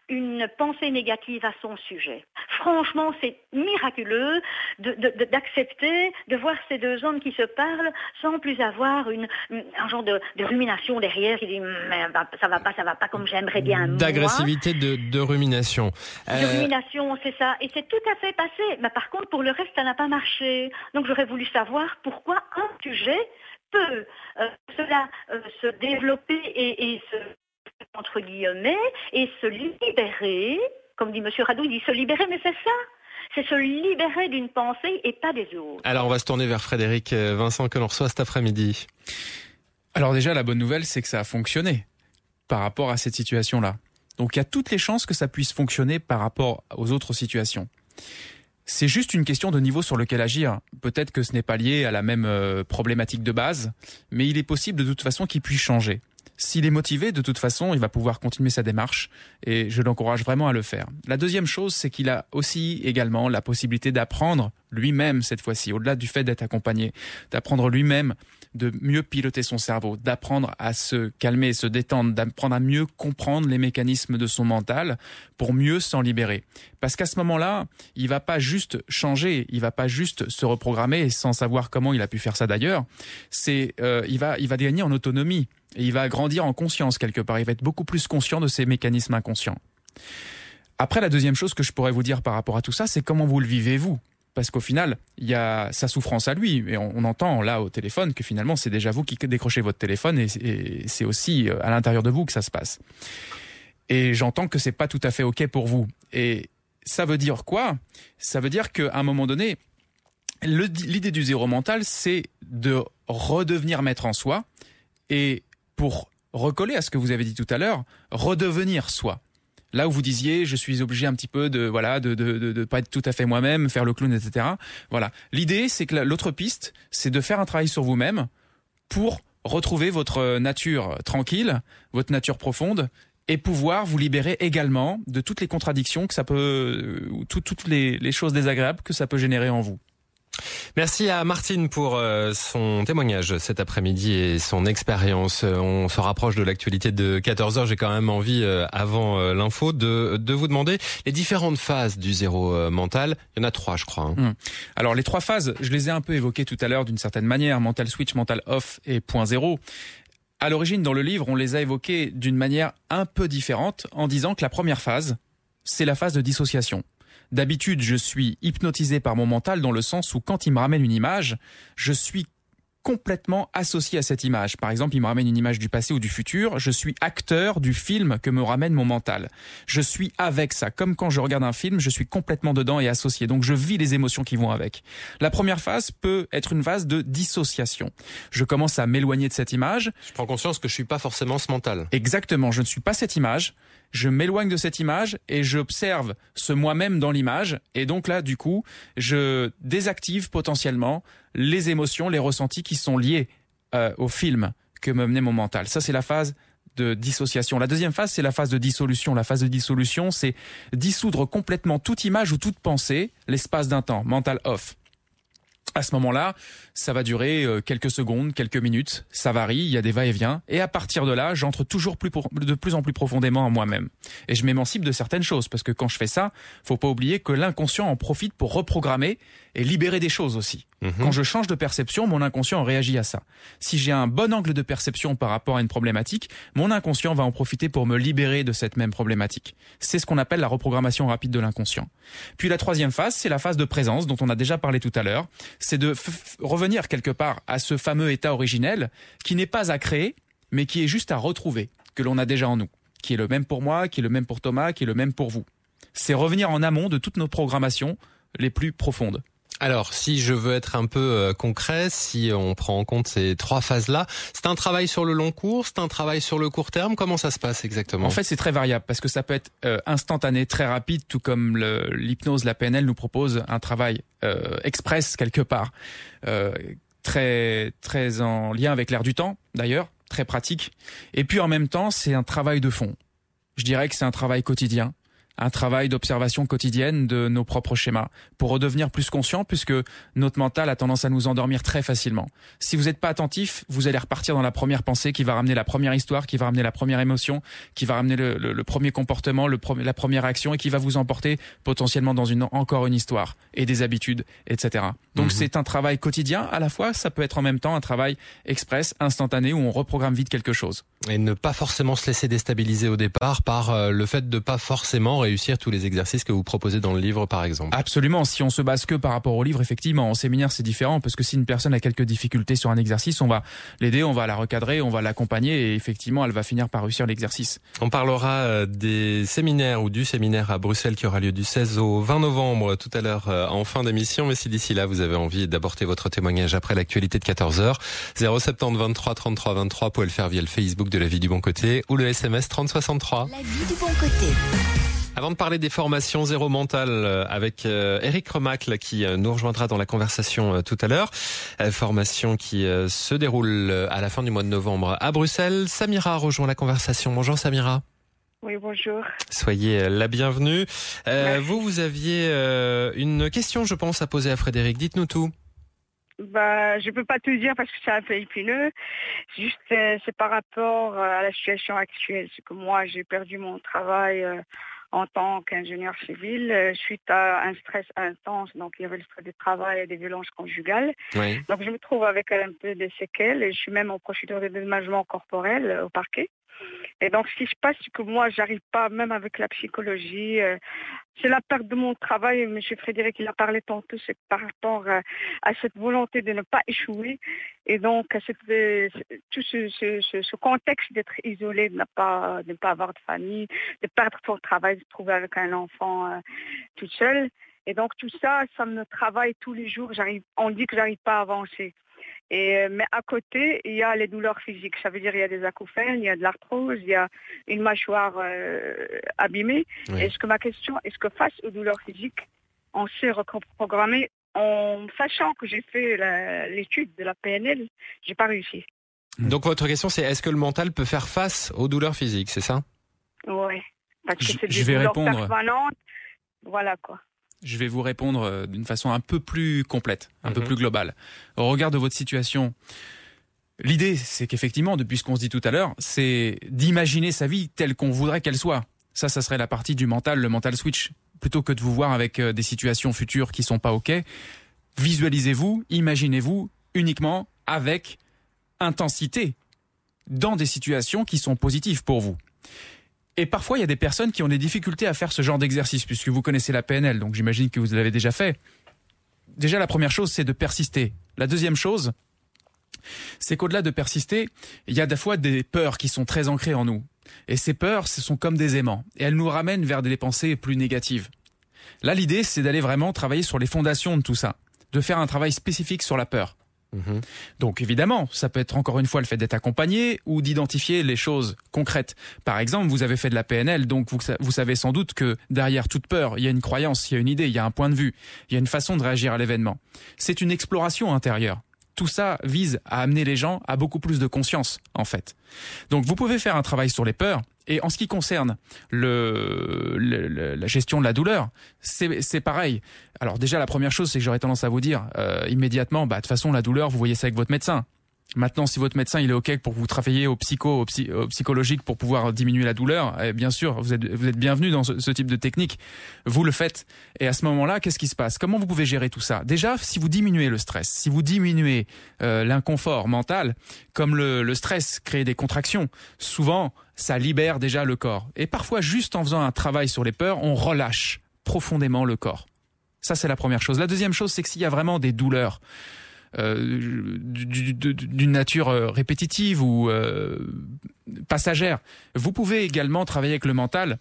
une pensée négative à son sujet. Franchement, c'est miraculeux de- de- de- d'accepter de, voir ces deux hommes qui se parlent sans plus avoir une, une- un genre de, de rumination derrière. Il dit, mais ça va pas, ça va pas comme j'aimerais bien. D'agressivité, de, de rumination. De Euh, rumination, c'est ça. Et c'est tout à fait passé. Mais par contre, pour le reste, ça n'a pas marché. Donc j'aurais voulu savoir pourquoi un sujet peut euh, cela euh, se développer et, et se entre guillemets et se libérer, comme dit Monsieur Radou, il dit se libérer, mais c'est ça. C'est se libérer d'une pensée et pas des autres. alors on va se tourner vers Frédéric euh, Vincent que l'on reçoit cet après-midi. Alors déjà, la bonne nouvelle, c'est que ça a fonctionné par rapport à cette situation-là. Donc il y a toutes les chances que ça puisse fonctionner par rapport aux autres situations. C'est juste une question de niveau sur lequel agir. Peut-être que ce n'est pas lié à la même euh, problématique de base, mais il est possible de toute façon qu'il puisse changer. S'il est motivé, de toute façon, il va pouvoir continuer sa démarche et je l'encourage vraiment à le faire. La deuxième chose, c'est qu'il a aussi également la possibilité d'apprendre lui-même cette fois-ci, au-delà du fait d'être accompagné, d'apprendre lui-même de mieux piloter son cerveau, d'apprendre à se calmer, se détendre, d'apprendre à mieux comprendre les mécanismes de son mental pour mieux s'en libérer. Parce qu'à ce moment-là, il va pas juste changer, il va pas juste se reprogrammer sans savoir comment il a pu faire ça d'ailleurs. C'est, euh, il va, il va gagner en autonomie et il va grandir en conscience quelque part. Il va être beaucoup plus conscient de ses mécanismes inconscients. Après, la deuxième chose que je pourrais vous dire par rapport à tout ça, c'est comment vous le vivez vous. Parce qu'au final, il y a sa souffrance à lui. Et on, entend là au téléphone que finalement, c'est déjà vous qui décrochez votre téléphone et, et c'est aussi euh, à l'intérieur de vous que ça se passe. Et j'entends que c'est pas tout à fait OK pour vous. Et ça veut dire quoi? Ça veut dire qu'à un moment donné, l'idée du zéro mental, c'est de redevenir maître en soi et pour recoller à ce que vous avez dit tout à l'heure, redevenir soi. Là où vous disiez, je suis obligé un petit peu de voilà de de de, de pas être tout à fait moi-même, faire le clown, etc. Voilà. L'idée, c'est que la- l'autre piste, c'est de faire un travail sur vous-même pour retrouver votre nature tranquille, votre nature profonde, et pouvoir vous libérer également de toutes les contradictions que ça peut, ou tout- toutes les, les choses désagréables que ça peut générer en vous. Merci à Martine pour euh, son témoignage cet après-midi et son expérience. On se rapproche de l'actualité de 14h. J'ai quand même envie, euh, avant euh, l'info, de, de vous demander les différentes phases du zéro mental. Il y en a trois, je crois. Hein. Hum. Alors les trois phases, je les ai un peu évoquées tout à l'heure d'une certaine manière. Mental switch, mental off et point zéro. À l'origine, dans le livre, on les a évoquées d'une manière un peu différente en disant que la première phase, c'est la phase de dissociation. D'habitude, je suis hypnotisé par mon mental dans le sens où quand il me ramène une image, je suis complètement associé à cette image. Par exemple, il me ramène une image du passé ou du futur, je suis acteur du film que me ramène mon mental. Je suis avec ça. Comme quand je regarde un film, je suis complètement dedans et associé. Donc je vis les émotions qui vont avec. La première phase peut être une phase de dissociation. Je commence à m'éloigner de cette image. Je prends conscience que je suis pas forcément ce mental. Exactement, je ne suis pas cette image je m'éloigne de cette image et j'observe ce moi-même dans l'image. Et donc là, du coup, je désactive potentiellement les émotions, les ressentis qui sont liés euh, au film que me menait mon mental. Ça, c'est la phase de dissociation. La deuxième phase, c'est la phase de dissolution. La phase de dissolution, c'est dissoudre complètement toute image ou toute pensée l'espace d'un temps, mental off. À ce moment-là, ça va durer euh, quelques secondes, quelques minutes, ça varie, il y a des va-et-vient, et à partir de là, j'entre toujours plus de plus en plus profondément en moi-même. Et je m'émancipe de certaines choses, parce que quand je fais ça, faut pas oublier que l'inconscient en profite pour reprogrammer et libérer des choses aussi. Quand je change de perception, mon inconscient réagit à ça. Si j'ai un bon angle de perception par rapport à une problématique, mon inconscient va en profiter pour me libérer de cette même problématique. C'est ce qu'on appelle la reprogrammation rapide de l'inconscient. Puis la troisième phase, c'est la phase de présence dont on a déjà parlé tout à l'heure. C'est de revenir quelque part à ce fameux état originel qui n'est pas à créer, mais qui est juste à retrouver, que l'on a déjà en nous, qui est le même pour moi, qui est le même pour Thomas, qui est le même pour vous. C'est revenir en amont de toutes nos programmations les plus profondes. Alors, si je veux être un peu euh, concret, si on prend en compte ces trois phases-là, c'est un travail sur le long cours, c'est un travail sur le court terme. Comment ça se passe exactement? En fait, c'est très variable parce que ça peut être euh, instantané, très rapide, tout comme l'hypnose, la PNL nous propose un travail euh, express quelque part, très très en lien avec l'air du temps d'ailleurs, très pratique. Et puis en même temps, c'est un travail de fond. Je dirais que c'est un travail quotidien un travail d'observation quotidienne de nos propres schémas pour redevenir plus conscient puisque notre mental a tendance à nous endormir très facilement. Si vous n'êtes pas attentif, vous allez repartir dans la première pensée qui va ramener la première histoire, qui va ramener la première émotion, qui va ramener le, premier comportement, la première action et qui va vous emporter potentiellement dans encore une histoire et des habitudes, etc. Donc mhm. c'est un travail quotidien à la fois, ça peut être en même temps un travail express, instantané où on reprogramme vite quelque chose. Et ne pas forcément se laisser déstabiliser au départ par euh, le fait de pas forcément réussir tous les exercices que vous proposez dans le livre, par exemple. Absolument. Si on se base que par rapport au livre, effectivement, en séminaire, c'est différent parce que si une personne a quelques difficultés sur un exercice, on va l'aider, on va la recadrer, on va l'accompagner et effectivement, elle va finir par réussir l'exercice. On parlera euh, des séminaires ou du séminaire à Bruxelles qui aura lieu du 16 au 20 novembre tout à l'heure euh, en fin d'émission. Mais si d'ici là, vous avez envie d'aborder votre témoignage après l'actualité de 14h, 070 23 33 23, pour le faire via le Facebook de la vie du bon côté ou le SMS 3063. La vie du bon côté. Avant de parler des formations zéro mental euh, avec euh, Eric Remacle qui euh, nous rejoindra dans la conversation tout à l'heure, formation qui se déroule à la fin du mois de novembre à Bruxelles, Samira rejoint la conversation. Bonjour Samira. Oui, bonjour. Soyez la bienvenue. vous, vous aviez une question, je pense, à poser à Frédéric. Dites-nous tout. Bah, je peux pas tout dire parce que c'est un peu épineux. Juste, euh, c'est par rapport euh, à la situation actuelle. C'est que moi, j'ai perdu mon travail euh, en tant qu'ingénieur civil suite à un stress intense. Donc, il y avait le stress du travail et des violences conjugales. Donc, je me trouve avec un peu de séquelles et je suis même en procédure de dédommagement corporel au parquet. Et donc, ce qui se passe, c'est que moi, j'arrive pas, même avec la psychologie, euh, c'est la perte de mon travail. Monsieur Frédéric, il a parlé tantôt, c'est par rapport à, cette volonté de ne pas échouer. Et donc, à cette, euh, tout ce, contexte d'être isolé, de ne pas, de avoir de famille, de perdre son travail, de se trouver avec un enfant euh, toute seule. Et donc, tout ça, ça me travaille tous les jours. J'arrive, on dit que j'arrive pas à avancer. Et, euh, mais à côté, il y a les douleurs physiques. Ça veut dire il y a des acouphènes, il y a de l'arthrose, il y a une mâchoire euh, abîmée. Est-ce que ma question, est-ce que face aux douleurs physiques, on s'est reprogrammé en sachant que j'ai fait l'étude de la PNL, j'ai pas réussi. Donc votre question c'est est-ce que le mental peut faire face aux douleurs physiques, c'est ça? Oui. Parce que c'est des je vais douleurs répondre. permanentes. Voilà quoi. Je vais vous répondre euh, d'une façon un peu plus complète, un peu Mhm. plus globale. Au regard de votre situation, l'idée, c'est qu'effectivement, depuis ce qu'on se dit tout à l'heure, c'est d'imaginer sa vie telle qu'on voudrait qu'elle soit. Ça, ça serait la partie du mental, le mental switch. Plutôt que de vous voir avec euh, des situations futures qui sont pas OK, visualisez-vous, imaginez-vous uniquement avec intensité dans des situations qui sont positives pour vous. Et parfois, il y a des personnes qui ont des difficultés à faire ce genre d'exercice, puisque vous connaissez la PNL, donc j'imagine que vous l'avez déjà fait. Déjà, la première chose, c'est de persister. La deuxième chose, c'est qu'au-delà de persister, il y a des fois des peurs qui sont très ancrées en nous. Et ces peurs, ce sont comme des aimants. Et elles nous ramènent vers des pensées plus négatives. Là, l'idée, c'est d'aller vraiment travailler sur les fondations de tout ça. De faire un travail spécifique sur la peur. Mhm. Donc évidemment, ça peut être encore une fois le fait d'être accompagné ou d'identifier les choses concrètes. Par exemple, vous avez fait de la PNL, donc vous, sa- vous savez sans doute que derrière toute peur, il y a une croyance, il y a une idée, il y a un point de vue, il y a une façon de réagir à l'événement. C'est une exploration intérieure. Tout ça vise à amener les gens à beaucoup plus de conscience, en fait. Donc vous pouvez faire un travail sur les peurs. Et en ce qui concerne le, le- le- la gestion de la douleur, c'est pareil. Alors déjà, la première chose, c'est que j'aurais tendance à vous dire euh, immédiatement, bah de toute façon, la douleur, vous voyez ça avec votre médecin. Maintenant, si votre médecin il est ok pour vous travailler au psycho, au, psy- au psychologique pour pouvoir diminuer la douleur, eh bien sûr, vous êtes vous êtes bienvenu dans ce, ce type de technique. Vous le faites. Et à ce moment-là, qu'est-ce qui se passe? Comment vous pouvez gérer tout ça? Déjà, si vous diminuez le stress, si vous diminuez euh, l'inconfort mental, comme le, le stress crée des contractions, souvent ça libère déjà le corps. Et parfois, juste en faisant un travail sur les peurs, on relâche profondément le corps. Ça, c'est la première chose. La deuxième chose, c'est que s'il y a vraiment des douleurs, euh, du- du- du- d'une nature euh, répétitive ou euh, passagère. Vous pouvez également travailler avec le mental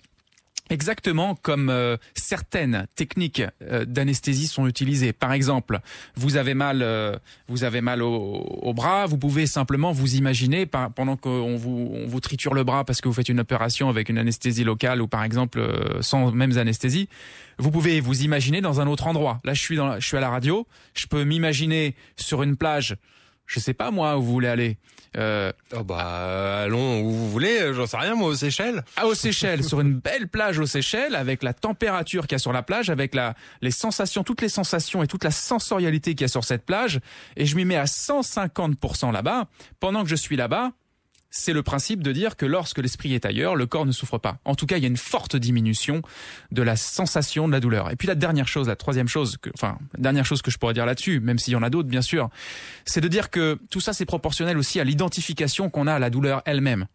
exactement comme euh, certaines techniques euh, d'anesthésie sont utilisées. Par exemple, vous avez mal, euh, vous avez mal au, au bras, vous pouvez simplement vous imaginer par- pendant qu'on vous, on vous triture le bras parce que vous faites une opération avec une anesthésie locale ou par exemple euh, sans même anesthésie, vous pouvez vous imaginer dans un autre endroit. Là, je suis dans, la- je suis à la radio, je peux m'imaginer sur une plage. Je sais pas moi où vous voulez aller. Euh, Oh bah allons où vous voulez, j'en sais rien moi aux Seychelles. à aux Seychelles, sur une belle plage aux Seychelles, avec la température qu'il y a sur la plage, avec la, les sensations, toutes les sensations et toute la sensorialité qu'il y a sur cette plage, et je m'y mets à 150% là-bas. Pendant que je suis là-bas, c'est le principe de dire que lorsque l'esprit est ailleurs, le corps ne souffre pas. En tout cas, il y a une forte diminution de la sensation de la douleur. Et puis la dernière chose, la troisième chose, que, enfin, dernière chose que je pourrais dire là-dessus, même s'il y en a d'autres, bien sûr, c'est de dire que tout ça, c'est proportionnel aussi à l'identification qu'on a à la douleur elle-même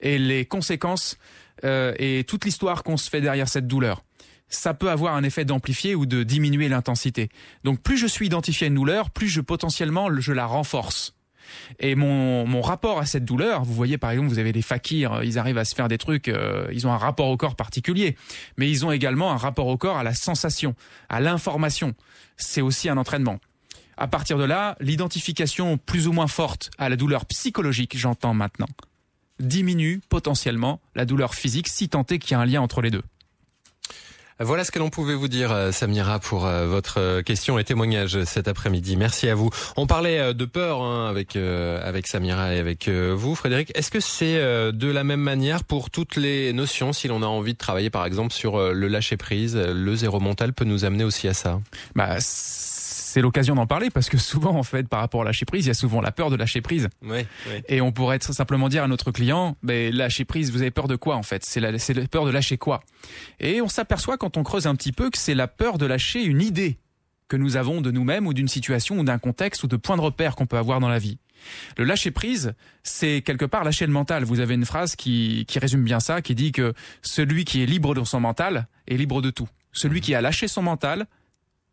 et les conséquences euh, et toute l'histoire qu'on se fait derrière cette douleur. Ça peut avoir un effet d'amplifier ou de diminuer l'intensité. Donc plus je suis identifié à une douleur, plus je potentiellement je la renforce. Et mon, mon rapport à cette douleur, vous voyez par exemple, vous avez des fakirs, euh, ils arrivent à se faire des trucs, euh, ils ont un rapport au corps particulier, mais ils ont également un rapport au corps à la sensation, à l'information. C'est aussi un entraînement. À partir de là, l'identification plus ou moins forte à la douleur psychologique, j'entends maintenant, diminue potentiellement la douleur physique si tant est qu'il y a un lien entre les deux. Voilà ce que l'on pouvait vous dire, euh, Samira, pour euh, votre euh, question et témoignage cet après-midi. Merci à vous. On parlait de peur hein, avec euh, avec Samira et avec vous, Frédéric. Est-ce que c'est euh, de la même manière pour toutes les notions Si l'on a envie de travailler, par exemple, sur le lâcher prise, le zéro mental peut nous amener aussi à ça? Bah, c'est l'occasion d'en parler parce que souvent, en fait, par rapport au lâcher prise, il y a souvent la peur de lâcher prise. Oui. oui. Et on pourrait simplement dire à notre client, ben, lâcher prise, vous avez peur de quoi en fait? C'est la, peur de lâcher quoi? Et on s'aperçoit quand on creuse un petit peu que c'est la peur de lâcher une idée que nous avons de nous-mêmes ou d'une situation ou d'un contexte ou de points de repère qu'on peut avoir dans la vie. Le lâcher prise, c'est quelque part lâcher le mental. Vous avez une phrase qui, qui résume bien ça, qui dit que celui qui est libre de son mental est libre de tout. Celui qui a lâché son mental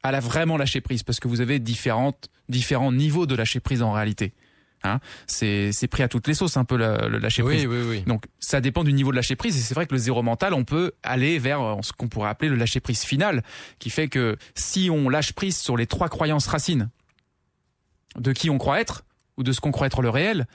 a la vraiment lâché prise, parce que vous avez différentes, différents niveaux de lâcher prise en réalité. Hein c'est c'est pris à toutes les sauces un peu le, le lâcher prise. Oui, oui, oui. Donc ça dépend du niveau de lâcher prise et c'est vrai que le zéro mental, on peut aller vers euh, ce qu'on pourrait appeler le lâcher prise final, qui fait que si on lâche prise sur les trois croyances racines de qui on croit être ou de ce qu'on croit être le réel,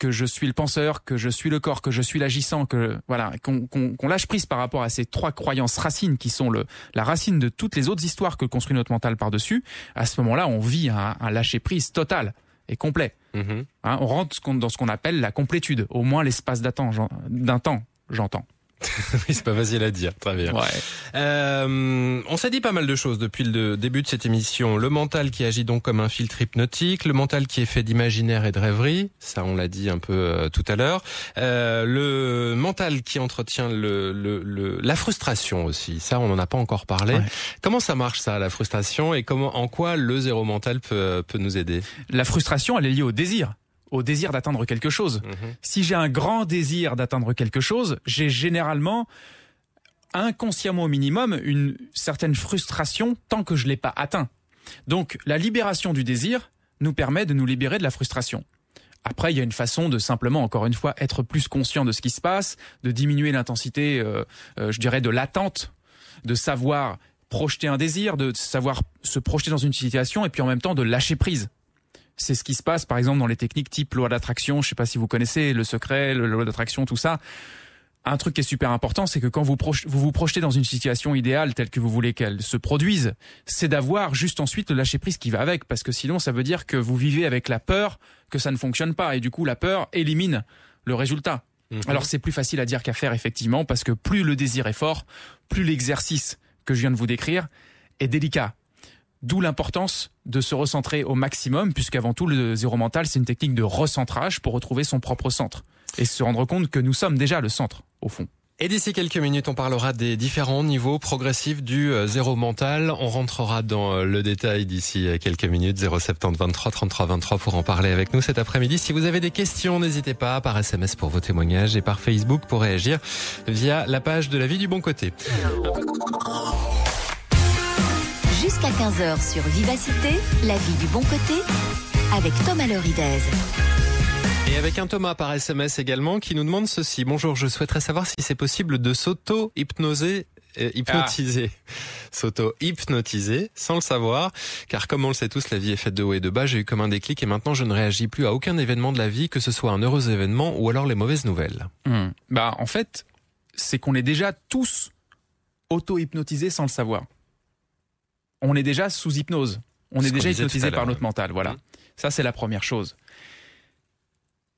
que je suis le penseur, que je suis le corps, que je suis l'agissant, que voilà, qu'on lâche prise par rapport à ces trois croyances racines qui sont le, la racine de toutes les autres histoires que construit notre mental par-dessus, à ce moment-là, on vit un, un lâcher prise total et complet. Mhm. Hein, on rentre dans ce qu'on appelle la complétude, au moins l'espace d'un temps, j'entends. oui, c'est pas facile à dire. Très bien. Ouais. Euh, on s'est dit pas mal de choses depuis le début de cette émission. Le mental qui agit donc comme un filtre hypnotique, le mental qui est fait d'imaginaire et de rêverie, ça on l'a dit un peu euh, tout à l'heure. Euh, le mental qui entretient le, le, le, la frustration aussi, ça on n'en a pas encore parlé. Ouais. Comment ça marche ça, la frustration, et comment, en quoi le zéro mental peut, peut nous aider? La frustration, elle est liée au désir, au désir d'atteindre quelque chose. Si j'ai un grand désir d'atteindre quelque chose, j'ai généralement inconsciemment au minimum une certaine frustration tant que je l'ai pas atteint. Donc la libération du désir nous permet de nous libérer de la frustration. Après, il y a une façon de simplement, encore une fois, être plus conscient de ce qui se passe, de diminuer l'intensité, euh, euh, je dirais, de l'attente, de savoir projeter un désir, de savoir se projeter dans une situation et puis en même temps de lâcher prise. C'est ce qui se passe, par exemple, dans les techniques type loi d'attraction. Je sais pas si vous connaissez le secret, le loi d'attraction, tout ça. Un truc qui est super important, c'est que quand vous vous projetez dans une situation idéale telle que vous voulez qu'elle se produise, c'est d'avoir juste ensuite le lâcher prise qui va avec, parce que sinon ça veut dire que vous vivez avec la peur que ça ne fonctionne pas, et du coup la peur élimine le résultat. Mhm. Alors c'est plus facile à dire qu'à faire effectivement, parce que plus le désir est fort, plus l'exercice que je viens de vous décrire est délicat. D'où l'importance de se recentrer au maximum, puisqu'avant tout, le zéro mental, c'est une technique de recentrage pour retrouver son propre centre. Et se rendre compte que nous sommes déjà le centre, au fond. Et d'ici quelques minutes, on parlera des différents niveaux progressifs du euh, zéro mental. On rentrera dans euh, le détail d'ici euh, quelques minutes. 070 23 33 23 pour en parler avec nous cet après-midi. Si vous avez des questions, n'hésitez pas par SMS pour vos témoignages et par Facebook pour réagir via la page de la vie du bon côté. Jusqu'à 15h sur Vivacité, la vie du bon côté, avec Thomas Loridez. Et avec un Thomas par SMS également qui nous demande ceci. Bonjour, je souhaiterais savoir si c'est possible de s'auto-hypnoser, euh, hypnotiser. S'auto-hypnotiser sans le savoir. Car comme on le sait tous, la vie est faite de haut et de bas. J'ai eu comme un déclic et maintenant je ne réagis plus à aucun événement de la vie, que ce soit un heureux événement ou alors les mauvaises nouvelles. Bah, en fait, c'est qu'on est déjà tous auto-hypnotisés sans le savoir. On est déjà sous hypnose. On est déjà hypnotisé par notre mental. Voilà. Mhm. Ça, c'est la première chose.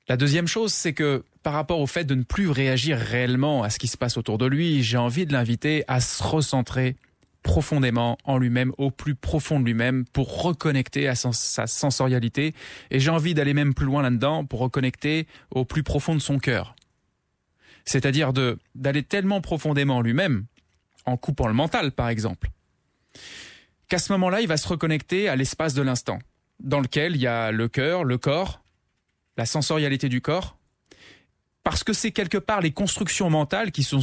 La deuxième chose, c'est que par rapport au fait de ne plus réagir réellement à ce qui se passe autour de lui, j'ai envie de l'inviter à se recentrer profondément en lui-même, au plus profond de lui-même, pour reconnecter à son- sa sensorialité. Et j'ai envie d'aller même plus loin là-dedans pour reconnecter au plus profond de son cœur. C'est-à-dire d'aller tellement profondément en lui-même, en coupant le mental par exemple, qu'à ce moment-là, il va se reconnecter à l'espace de l'instant, dans lequel il y a le cœur, le corps, la sensorialité du corps, parce que c'est quelque part les constructions mentales qui, se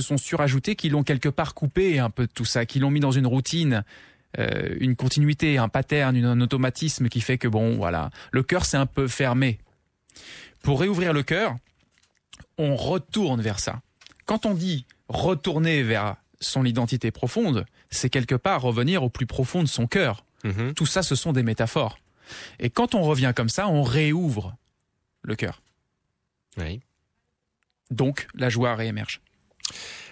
sont surajoutées, qui l'ont quelque part coupé un peu de tout ça, qui l'ont mis dans une routine, euh, une continuité, un pattern, un automatisme qui fait que bon, voilà, le cœur c'est un peu fermé. Pour réouvrir le cœur, on retourne vers ça. Quand on dit retourner vers son identité profonde, c'est quelque part revenir au plus profond de son cœur. Mhm. Tout ça, ce sont des métaphores. Et quand on revient comme ça, on réouvre le cœur. Oui. Donc, la joie réémerge.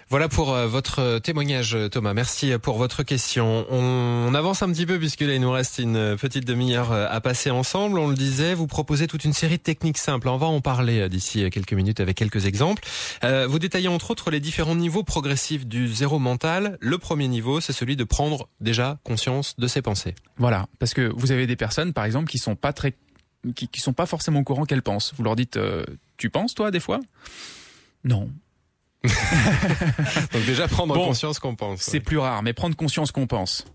Voilà pour euh, votre témoignage, euh, Thomas. Merci euh, pour votre question. On, avance un petit peu puisque là, il nous reste une euh, petite demi-heure euh, à passer ensemble. On le disait, vous proposez toute une série de techniques simples. On va en parler euh, d'ici euh, quelques minutes avec quelques exemples. Euh, vous détaillez entre autres les différents niveaux progressifs du zéro mental. Le premier niveau, c'est celui de prendre déjà conscience de ses pensées. Voilà. Parce que vous avez des personnes, par exemple, qui sont pas très, qui, sont pas forcément au courant qu'elles pensent. Vous leur dites, euh, tu penses, toi, des fois? Non. Donc déjà prendre Bon, conscience qu'on pense. C'est plus rare, mais prendre conscience qu'on pense.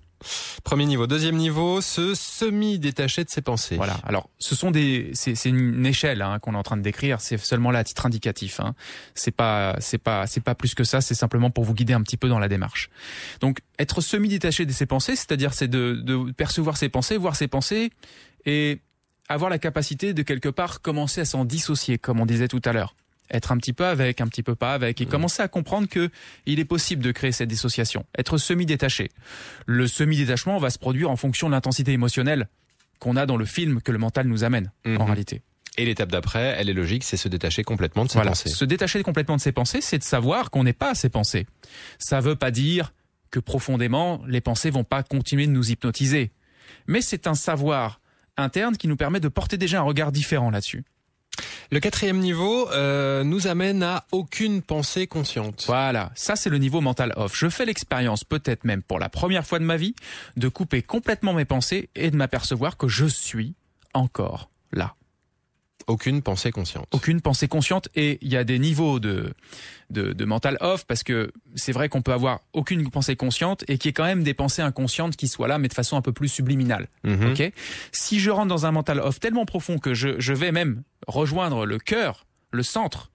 Premier niveau. Deuxième niveau, se semi-détacher de ses pensées. Voilà. Alors, ce sont des, c'est c'est une échelle hein, qu'on est en train de décrire. C'est seulement là à titre indicatif. Hein. C'est pas, c'est pas, c'est pas plus que ça. C'est simplement pour vous guider un petit peu dans la démarche. Donc, être semi-détaché de ses pensées, c'est-à-dire c'est de, de percevoir ses pensées, voir ses pensées et avoir la capacité de quelque part commencer à s'en dissocier, comme on disait tout à l'heure. Être un petit peu avec, un petit peu pas avec, et commencer à comprendre que il est possible de créer cette dissociation. Être semi-détaché. Le semi-détachement va se produire en fonction de l'intensité émotionnelle qu'on a dans le film que le mental nous amène, en réalité. Et l'étape d'après, elle est logique, c'est se détacher complètement de ses Voilà. pensées. Se détacher complètement de ses pensées, c'est de savoir qu'on n'est pas ses pensées. Ça veut pas dire que profondément, les pensées vont pas continuer de nous hypnotiser. Mais c'est un savoir interne qui nous permet de porter déjà un regard différent là-dessus. Le quatrième niveau euh, nous amène à aucune pensée consciente. Voilà, ça c'est le niveau mental off. Je fais l'expérience, peut-être même pour la première fois de ma vie, de couper complètement mes pensées et de m'apercevoir que je suis encore là. Aucune pensée consciente. Aucune pensée consciente et il y a des niveaux de, de, de mental off parce que c'est vrai qu'on peut avoir aucune pensée consciente et qu'il y ait quand même des pensées inconscientes qui soient là mais de façon un peu plus subliminale. Mhm. Ok? Si je rentre dans un mental off tellement profond que je, je vais même rejoindre le cœur, le centre,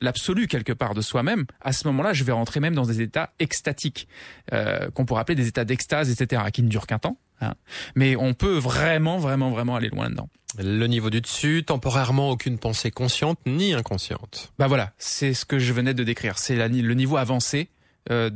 l'absolu quelque part de soi-même, à ce moment-là, je vais rentrer même dans des états extatiques, euh, qu'on pourrait appeler des états d'extase, etc., qui ne durent qu'un temps. Hein. Mais on peut vraiment, vraiment, vraiment aller loin dedans. Le niveau du dessus, temporairement aucune pensée consciente ni inconsciente. Bah voilà, c'est ce que je venais de décrire. C'est le niveau avancé de,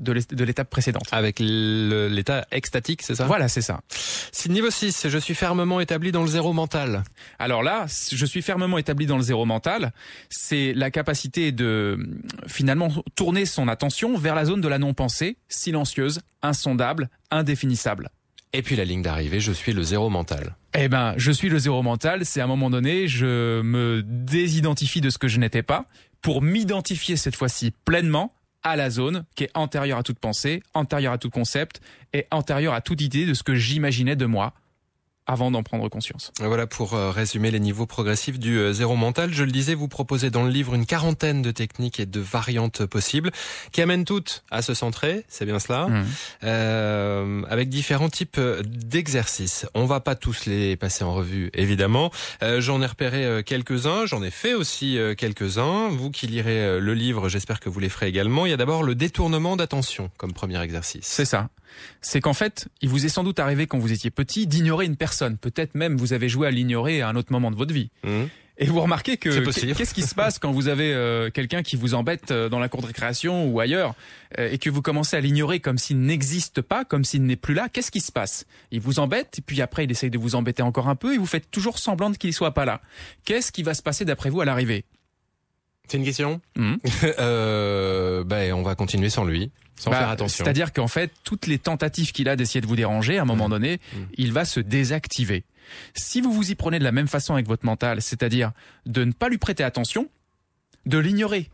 de de l'étape précédente. Avec l'état extatique, c'est ça? Voilà, c'est ça. Si niveau 6, je suis fermement établi dans le zéro mental. Alors là, je suis fermement établi dans le zéro mental. C'est la capacité de finalement tourner son attention vers la zone de la non-pensée, silencieuse, insondable, indéfinissable. Et puis la ligne d'arrivée, je suis le zéro mental. Eh ben, je suis le zéro mental. C'est à un moment donné, je me désidentifie de ce que je n'étais pas pour m'identifier cette fois-ci pleinement à la zone qui est antérieure à toute pensée, antérieure à tout concept et antérieure à toute idée de ce que j'imaginais de moi avant d'en prendre conscience. Voilà pour euh, résumer les niveaux progressifs du euh, zéro mental. Je le disais, vous proposez dans le livre une quarantaine de techniques et de variantes possibles qui amènent toutes à se centrer, c'est bien cela, Mhm. euh, avec différents types d'exercices. On va pas tous les passer en revue, évidemment. Euh, j'en ai repéré quelques-uns, j'en ai fait aussi quelques-uns. Vous qui lirez le livre, j'espère que vous les ferez également. Il y a d'abord le détournement d'attention comme premier exercice. C'est ça. C'est qu'en fait, il vous est sans doute arrivé quand vous étiez petit d'ignorer une personne. Peut-être même vous avez joué à l'ignorer à un autre moment de votre vie. Mhm. Et vous remarquez que qu'est-ce qui se passe quand vous avez euh, quelqu'un qui vous embête euh, dans la cour de récréation ou ailleurs euh, et que vous commencez à l'ignorer comme s'il n'existe pas, comme s'il n'est plus là? Qu'est-ce qui se passe? Il vous embête et puis après il essaye de vous embêter encore un peu et vous faites toujours semblant qu'il soit pas là. Qu'est-ce qui va se passer d'après vous à l'arrivée? C'est une question? Euh, ben, On va continuer sans lui, sans Bah, faire attention. C'est-à-dire qu'en fait, toutes les tentatives qu'il a d'essayer de vous déranger, à un moment Mmh. donné, Mmh. il va se désactiver. Si vous vous y prenez de la même façon avec votre mental, c'est-à-dire de ne pas lui prêter attention, de l'ignorer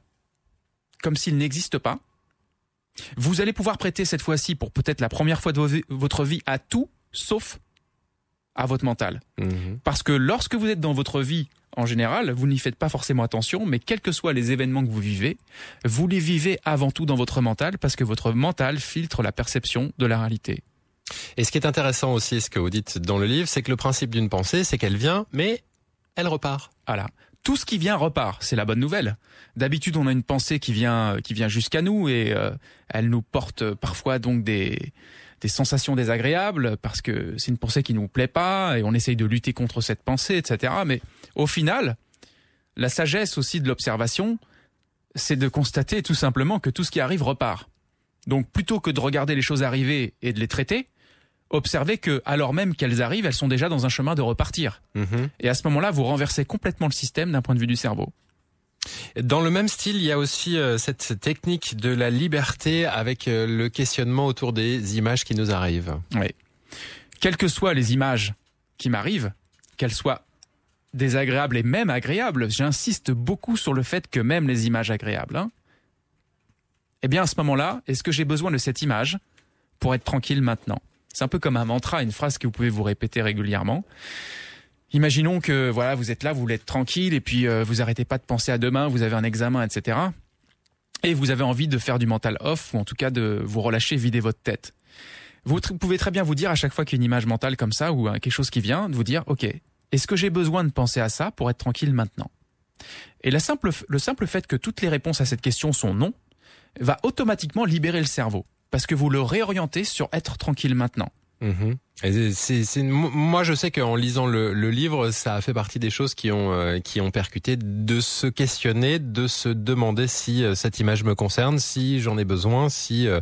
comme s'il n'existe pas, vous allez pouvoir prêter cette fois-ci, pour peut-être la première fois de vo- votre vie, à tout sauf à votre mental. Mhm. Parce que lorsque vous êtes dans votre vie, en général, vous n'y faites pas forcément attention, mais quels que soient les événements que vous vivez, vous les vivez avant tout dans votre mental, parce que votre mental filtre la perception de la réalité. Et ce qui est intéressant aussi, ce que vous dites dans le livre, c'est que le principe d'une pensée, c'est qu'elle vient, mais elle repart. Voilà. Tout ce qui vient repart, c'est la bonne nouvelle. D'habitude, on a une pensée qui vient, qui vient jusqu'à nous et euh, elle nous porte parfois donc des, des sensations désagréables parce que c'est une pensée qui nous plaît pas et on essaye de lutter contre cette pensée, etc. Mais au final, la sagesse aussi de l'observation, c'est de constater tout simplement que tout ce qui arrive repart. Donc plutôt que de regarder les choses arriver et de les traiter, observez que alors même qu'elles arrivent, elles sont déjà dans un chemin de repartir. Mhm. Et à ce moment-là, vous renversez complètement le système d'un point de vue du cerveau. Dans le même style, il y a aussi euh, cette technique de la liberté avec euh, le questionnement autour des images qui nous arrivent. Quelles que soient les images qui m'arrivent, qu'elles soient désagréables et même agréables, j'insiste beaucoup sur le fait que même les images agréables, hein, eh bien à ce moment-là, est-ce que j'ai besoin de cette image pour être tranquille maintenant? C'est un peu comme un mantra, une phrase que vous pouvez vous répéter régulièrement. Imaginons que voilà, vous êtes là, vous être tranquille et puis euh, vous arrêtez pas de penser à demain, vous avez un examen, etc. Et vous avez envie de faire du mental off ou en tout cas de vous relâcher, vider votre tête. Vous pouvez très bien vous dire à chaque fois qu'il y a une image mentale comme ça ou euh, quelque chose qui vient, de vous dire ok, est-ce que j'ai besoin de penser à ça pour être tranquille maintenant? Et la simple, le simple fait que toutes les réponses à cette question sont non va automatiquement libérer le cerveau parce que vous le réorientez sur être tranquille maintenant. Mhm. Moi, je sais qu'en lisant le, le livre, ça a fait partie des choses qui ont euh, qui ont percuté, de se questionner, de se demander si euh, cette image me concerne, si j'en ai besoin, si euh,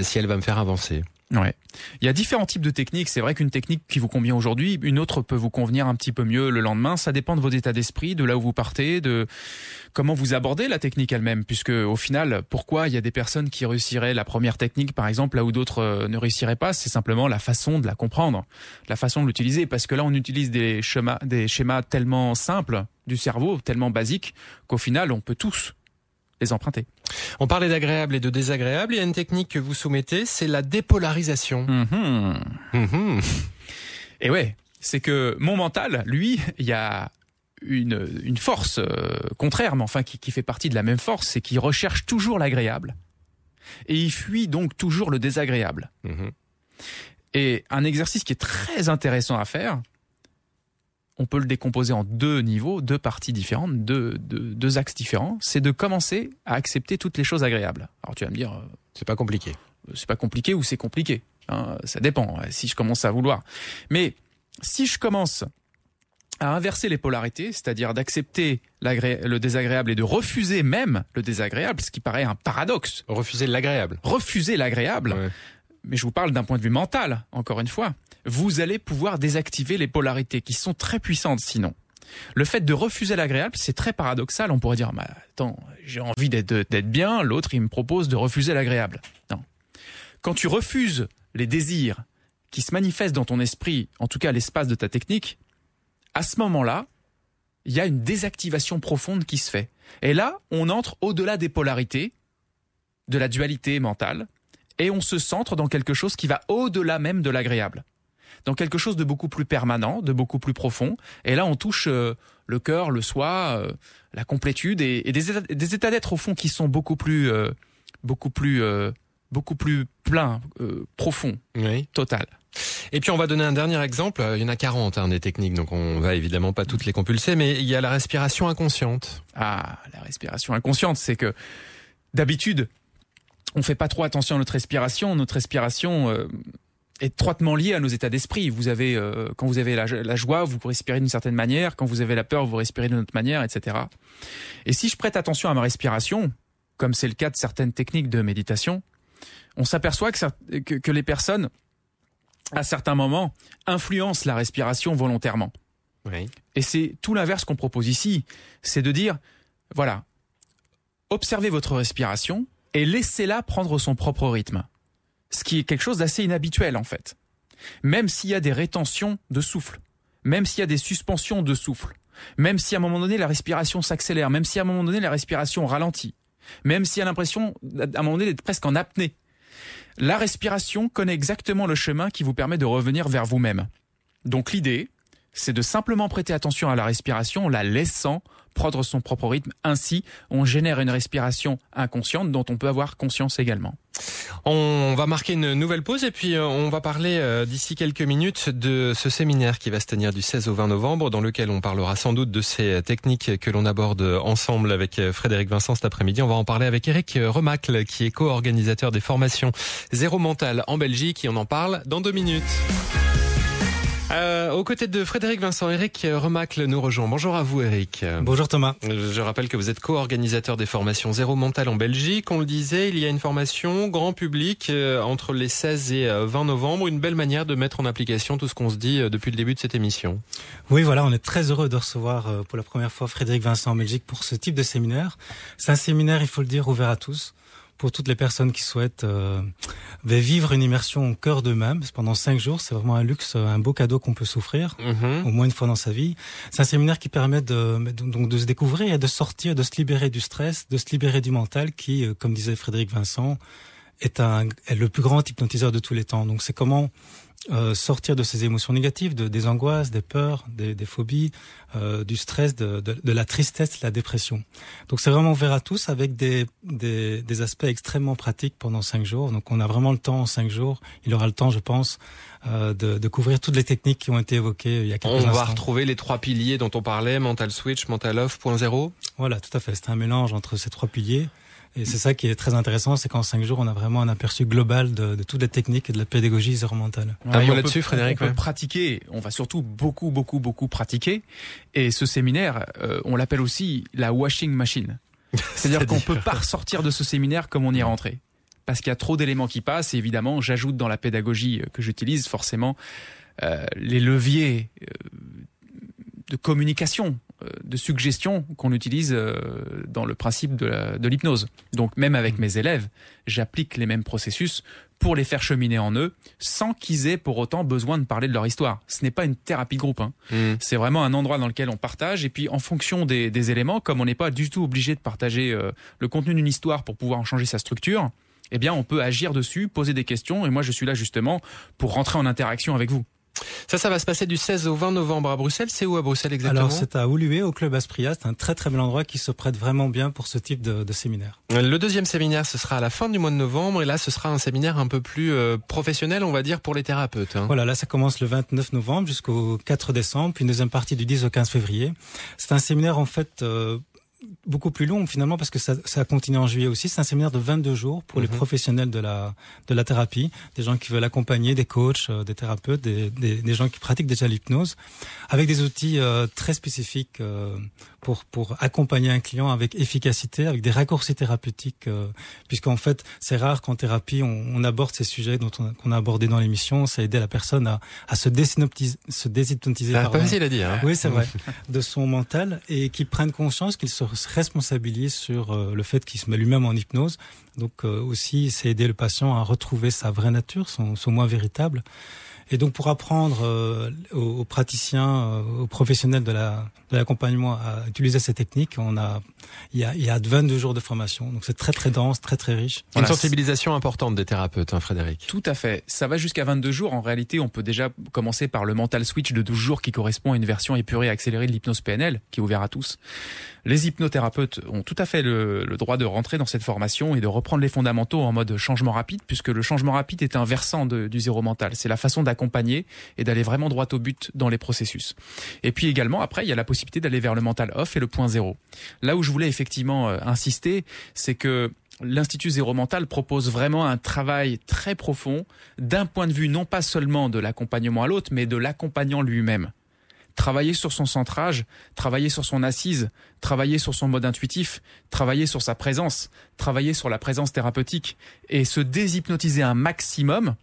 si elle va me faire avancer. Ouais. Il y a différents types de techniques. C'est vrai qu'une technique qui vous convient aujourd'hui, une autre peut vous convenir un petit peu mieux le lendemain. Ça dépend de votre état d'esprit, de là où vous partez, de comment vous abordez la technique elle-même. Puisque au final, pourquoi il y a des personnes qui réussiraient la première technique, par exemple, là où d'autres euh, ne réussiraient pas, c'est simplement la façon de la comprendre, la façon de l'utiliser. Parce que là, on utilise des schémas, des schémas tellement simples du cerveau, tellement basiques, qu'au final, on peut tous les emprunter. On parlait d'agréable et de désagréable. Il y a une technique que vous soumettez, c'est la dépolarisation. Mhm. Mhm. Et ouais, c'est que mon mental, lui, il y a une, une force euh, contraire, mais enfin qui, qui fait partie de la même force, c'est qu'il recherche toujours l'agréable. Et il fuit donc toujours le désagréable. Mhm. Et un exercice qui est très intéressant à faire, on peut le décomposer en deux niveaux, deux parties différentes, deux, deux, deux axes différents, c'est de commencer à accepter toutes les choses agréables. Alors tu vas me dire, euh, C'est pas compliqué. c'est pas compliqué ou c'est compliqué. hein, ça dépend euh, si je commence à vouloir. Mais si je commence à inverser les polarités, c'est-à-dire d'accepter le désagréable et de refuser même le désagréable, ce qui paraît un paradoxe, Refuser l'agréable. refuser l'agréable, Ouais. Mais je vous parle d'un point de vue mental, encore une fois, vous allez pouvoir désactiver les polarités qui sont très puissantes sinon. Le fait de refuser l'agréable, c'est très paradoxal. On pourrait dire, attends, j'ai envie d'être bien, l'autre, il me propose de refuser l'agréable. Non. Quand tu refuses les désirs qui se manifestent dans ton esprit, en tout cas l'espace de ta technique, à ce moment-là, il y a une désactivation profonde qui se fait. Et là, on entre au-delà des polarités, de la dualité mentale, et on se centre dans quelque chose qui va au-delà même de l'agréable. Dans quelque chose de beaucoup plus permanent, de beaucoup plus profond. Et là, on touche euh, le cœur, le soi, euh, la complétude et, et des états, d'être au fond qui sont beaucoup plus, euh, beaucoup plus, euh, beaucoup plus pleins, euh, profonds, Oui. total. Et puis on va donner un dernier exemple. Il y en a 40 hein, des techniques, donc on va évidemment pas toutes les compulser, mais il y a la respiration inconsciente. Ah, la respiration inconsciente, c'est que d'habitude, on fait pas trop attention à notre respiration. Notre respiration euh, est étroitement liée à nos états d'esprit. Vous avez, euh, quand vous avez la, la joie, vous respirez d'une certaine manière. Quand vous avez la peur, vous respirez d'une autre manière, etc. Et si je prête attention à ma respiration, comme c'est le cas de certaines techniques de méditation, on s'aperçoit que, que les personnes, à certains moments, influencent la respiration volontairement. Oui. Et c'est tout l'inverse qu'on propose ici. C'est de dire, voilà, observez votre respiration et laissez-la prendre son propre rythme. Ce qui est quelque chose d'assez inhabituel en fait. Même s'il y a des rétentions de souffle, même s'il y a des suspensions de souffle, même si à un moment donné la respiration s'accélère, même si à un moment donné la respiration ralentit, même s'il y a l'impression à un moment donné d'être presque en apnée, la respiration connaît exactement le chemin qui vous permet de revenir vers vous-même. Donc l'idée, c'est de simplement prêter attention à la respiration en la laissant prendre son propre rythme. Ainsi, on génère une respiration inconsciente dont on peut avoir conscience également. On va marquer une nouvelle pause et puis euh, on va parler euh, d'ici quelques minutes de ce séminaire qui va se tenir du 16 au 20 novembre dans lequel on parlera sans doute de ces techniques que l'on aborde ensemble avec euh, Frédéric Vincent cet après-midi. On va en parler avec Eric Remacle qui est co-organisateur des formations Zéro Mental en Belgique et on en parle dans deux minutes. Euh, aux côtés de Frédéric Vincent, Eric Remacle nous rejoint. Bonjour à vous Eric. Bonjour Thomas. Je rappelle que vous êtes co-organisateur des formations Zéro Mental en Belgique. On le disait, il y a une formation grand public euh, entre les 16 et euh, 20 novembre. Une belle manière de mettre en application tout ce qu'on se dit euh, depuis le début de cette émission. Oui, voilà, on est très heureux de recevoir euh, pour la première fois Frédéric Vincent en Belgique pour ce type de séminaire. C'est un séminaire, il faut le dire, ouvert à tous. Pour toutes les personnes qui souhaitent euh, vivre une immersion au cœur d'eux-mêmes pendant cinq jours, c'est vraiment un luxe, un beau cadeau qu'on peut s'offrir Mhm. au moins une fois dans sa vie. C'est un séminaire qui permet de, donc de se découvrir et de sortir, de se libérer du stress, de se libérer du mental qui, euh, comme disait Frédéric Vincent, est, un, est le plus grand hypnotiseur de tous les temps. Donc c'est comment euh, sortir de ces émotions négatives, de, des angoisses, des peurs, des, des phobies, euh, du stress, de, de, de la tristesse, la dépression. Donc c'est vraiment ouvert à tous avec des, des, des aspects extrêmement pratiques pendant cinq jours. Donc on a vraiment le temps en cinq jours. Il aura le temps, je pense, euh, de, de couvrir toutes les techniques qui ont été évoquées il y a quelques On va retrouver les trois piliers dont on parlait, Mental Switch, Mental Off, point zéro. Voilà, tout à fait. C'est un mélange entre ces trois piliers. Et c'est ça qui est très intéressant, c'est qu'en cinq jours, on a vraiment un aperçu global de, de toutes les techniques et de la pédagogie zéro mentale. Un Et mot on là-dessus, peut- Frédéric, On peut ouais. pratiquer, on va surtout beaucoup, beaucoup, beaucoup pratiquer. Et ce séminaire, euh, on l'appelle aussi la washing machine. C'est-à-dire qu'on peut pas ressortir de ce séminaire comme on y est rentré. parce qu'il y a trop d'éléments qui passent. Et évidemment, j'ajoute dans la pédagogie que j'utilise forcément euh, les leviers euh, de communication, euh, de suggestion qu'on utilise dans le principe de l'hypnose. Donc même avec mes élèves, j'applique les mêmes processus pour les faire cheminer en eux, sans qu'ils aient pour autant besoin de parler de leur histoire. Ce n'est pas une thérapie de groupe. Hein. Mmh. C'est vraiment un endroit dans lequel on partage. Et puis, en fonction des, éléments, comme on n'est pas du tout obligé de partager le contenu d'une histoire pour pouvoir en changer sa structure, eh bien, on peut agir dessus, poser des questions. Et moi, je suis là justement pour rentrer en interaction avec vous. Ça, ça va se passer du 16 au 20 novembre à Bruxelles. C'est où à Bruxelles exactement Alors, c'est à Oulué, au Club Aspria. C'est un très très bel endroit qui se prête vraiment bien pour ce type de, séminaire. Le deuxième séminaire, ce sera à la fin du mois de novembre. Et là, ce sera un séminaire un peu plus euh, professionnel, on va dire, pour les thérapeutes. Hein. Voilà, là, ça commence le 29 novembre jusqu'au 4 décembre, puis une deuxième partie du 10 au 15 février. C'est un séminaire, en fait, euh, beaucoup plus long finalement parce que ça, ça continue en juillet aussi. C'est un séminaire de 22 jours pour les mhm. professionnels de la de la thérapie, des gens qui veulent accompagner, des coachs, euh, des thérapeutes, des, des, des, gens qui pratiquent déjà l'hypnose, avec des outils euh, très spécifiques euh, pour pour accompagner un client avec efficacité, avec des raccourcis thérapeutiques, puisqu'en fait c'est rare qu'en thérapie on, on, aborde ces sujets dont on, qu'on a abordé dans l'émission. Ça aider la personne à, à se désynoptiser, se déshypnotiser. Ah, pas facile à dire. Hein. Oui, c'est vrai, de son mental et qui prennent conscience qu'ils se responsabilise sur euh, le fait qu'il se met lui-même en hypnose. Donc euh, aussi, c'est aider le patient à retrouver sa vraie nature, son, son moi véritable. Et donc pour apprendre euh, aux, praticiens, aux professionnels de la de l'accompagnement à utiliser ces techniques, on a il y a il y a 22 jours de formation. Donc c'est très très dense, très très riche. Une sensibilisation importante des thérapeutes, hein, Frédéric. Tout à fait. Ça va jusqu'à 22 jours. En réalité, on peut déjà commencer par le mental switch de 12 jours qui correspond à une version épurée et accélérée de l'hypnose PNL qui est ouvert à tous. Les hypnothérapeutes ont tout à fait le, droit de rentrer dans cette formation et de reprendre les fondamentaux en mode changement rapide, puisque le changement rapide est un versant du zéro mental. C'est la façon d'accompagner et d'aller vraiment droit au but dans les processus. Et puis également, après, il y a la possibilité d'aller vers le mental off et le point zéro. Là où je voulais effectivement euh, insister, c'est que l'Institut Zéro Mental propose vraiment un travail très profond d'un point de vue non pas seulement de l'accompagnement à l'autre, mais de l'accompagnant lui-même travailler sur son centrage, travailler sur son assise, travailler sur son mode intuitif, travailler sur sa présence, travailler sur la présence thérapeutique et se déshypnotiser un maximum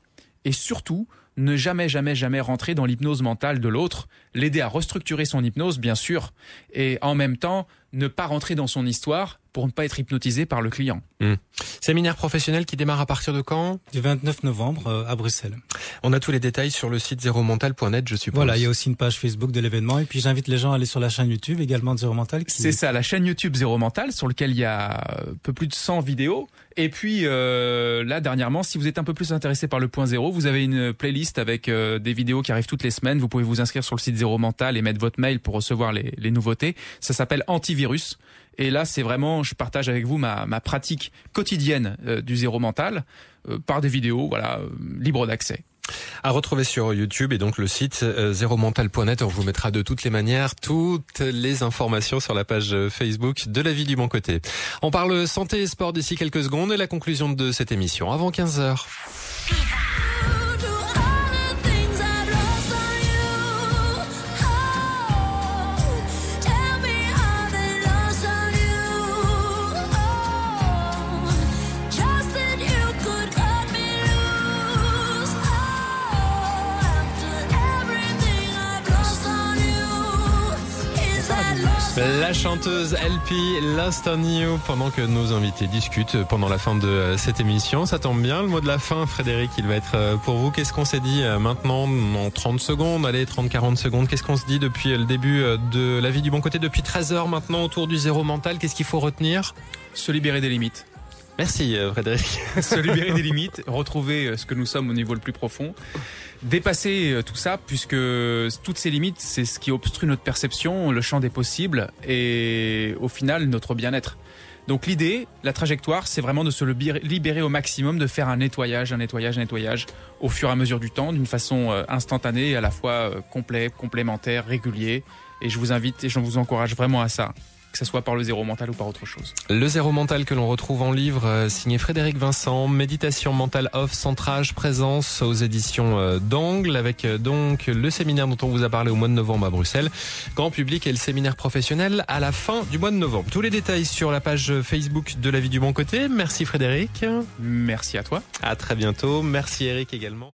et surtout ne jamais, jamais, jamais rentrer dans l'hypnose mentale de l'autre, l'aider à restructurer son hypnose, bien sûr, et en même temps ne pas rentrer dans son histoire pour ne pas être hypnotisé par le client. Hmm. Séminaire professionnel qui démarre à partir de quand? Du 29 novembre euh, à Bruxelles. On a tous les détails sur le site zeromental.net, je suppose. Voilà, il y a aussi une page Facebook de l'événement et puis j'invite les gens à aller sur la chaîne YouTube également de Zéro Mental. C'est ça, la chaîne YouTube Zéro Mental sur lequel il y a un peu plus de 100 vidéos. Et puis euh, là, dernièrement, si vous êtes un peu plus intéressé par le point zéro, vous avez une playlist avec euh, des vidéos qui arrivent toutes les semaines. Vous pouvez vous inscrire sur le site Zéro Mental et mettre votre mail pour recevoir les, nouveautés. Ça s'appelle Antivirus. Et là, c'est vraiment, je partage avec vous ma, pratique quotidienne euh, du zéro mental euh, par des vidéos, voilà, euh, libre d'accès. À retrouver sur YouTube et donc le site zeromental.net. On vous mettra de toutes les manières toutes les informations sur la page Facebook de la vie du bon côté. On parle santé et sport d'ici quelques secondes et la conclusion de cette émission avant 15 La chanteuse LP You pendant que nos invités discutent pendant la fin de euh, cette émission. Ça tombe bien, le mot de la fin, Frédéric, il va être euh, pour vous. Qu'est-ce qu'on s'est dit euh, maintenant en 30 secondes, allez, 30-40 secondes Qu'est-ce qu'on se dit depuis le début de la vie du bon côté, depuis 13 heures maintenant autour du zéro mental Qu'est-ce qu'il faut retenir? Se libérer des limites. Merci Frédéric. Se libérer des limites, retrouver ce que nous sommes au niveau le plus profond dépasser euh, tout ça, puisque toutes ces limites, c'est ce qui obstrue notre perception, le champ des possibles et au final notre bien-être. Donc l'idée, la trajectoire, c'est vraiment de se libérer au maximum, de faire un nettoyage, un nettoyage, un nettoyage au fur et à mesure du temps, d'une façon euh, instantanée, à la fois euh, complet, complémentaire, régulier. Et je vous invite et je vous encourage vraiment à ça. Que ce soit par le zéro mental ou par autre chose. Le zéro mental que l'on retrouve en livre euh, signé Frédéric Vincent, méditation mentale off, centrage, présence aux éditions euh, d'Angle avec euh, donc le séminaire dont on vous a parlé au mois de novembre à Bruxelles, grand public et le séminaire professionnel à la fin du mois de novembre. Tous les détails sur la page Facebook de la vie du bon côté. Merci Frédéric. Merci à toi. À très bientôt. Merci Eric également.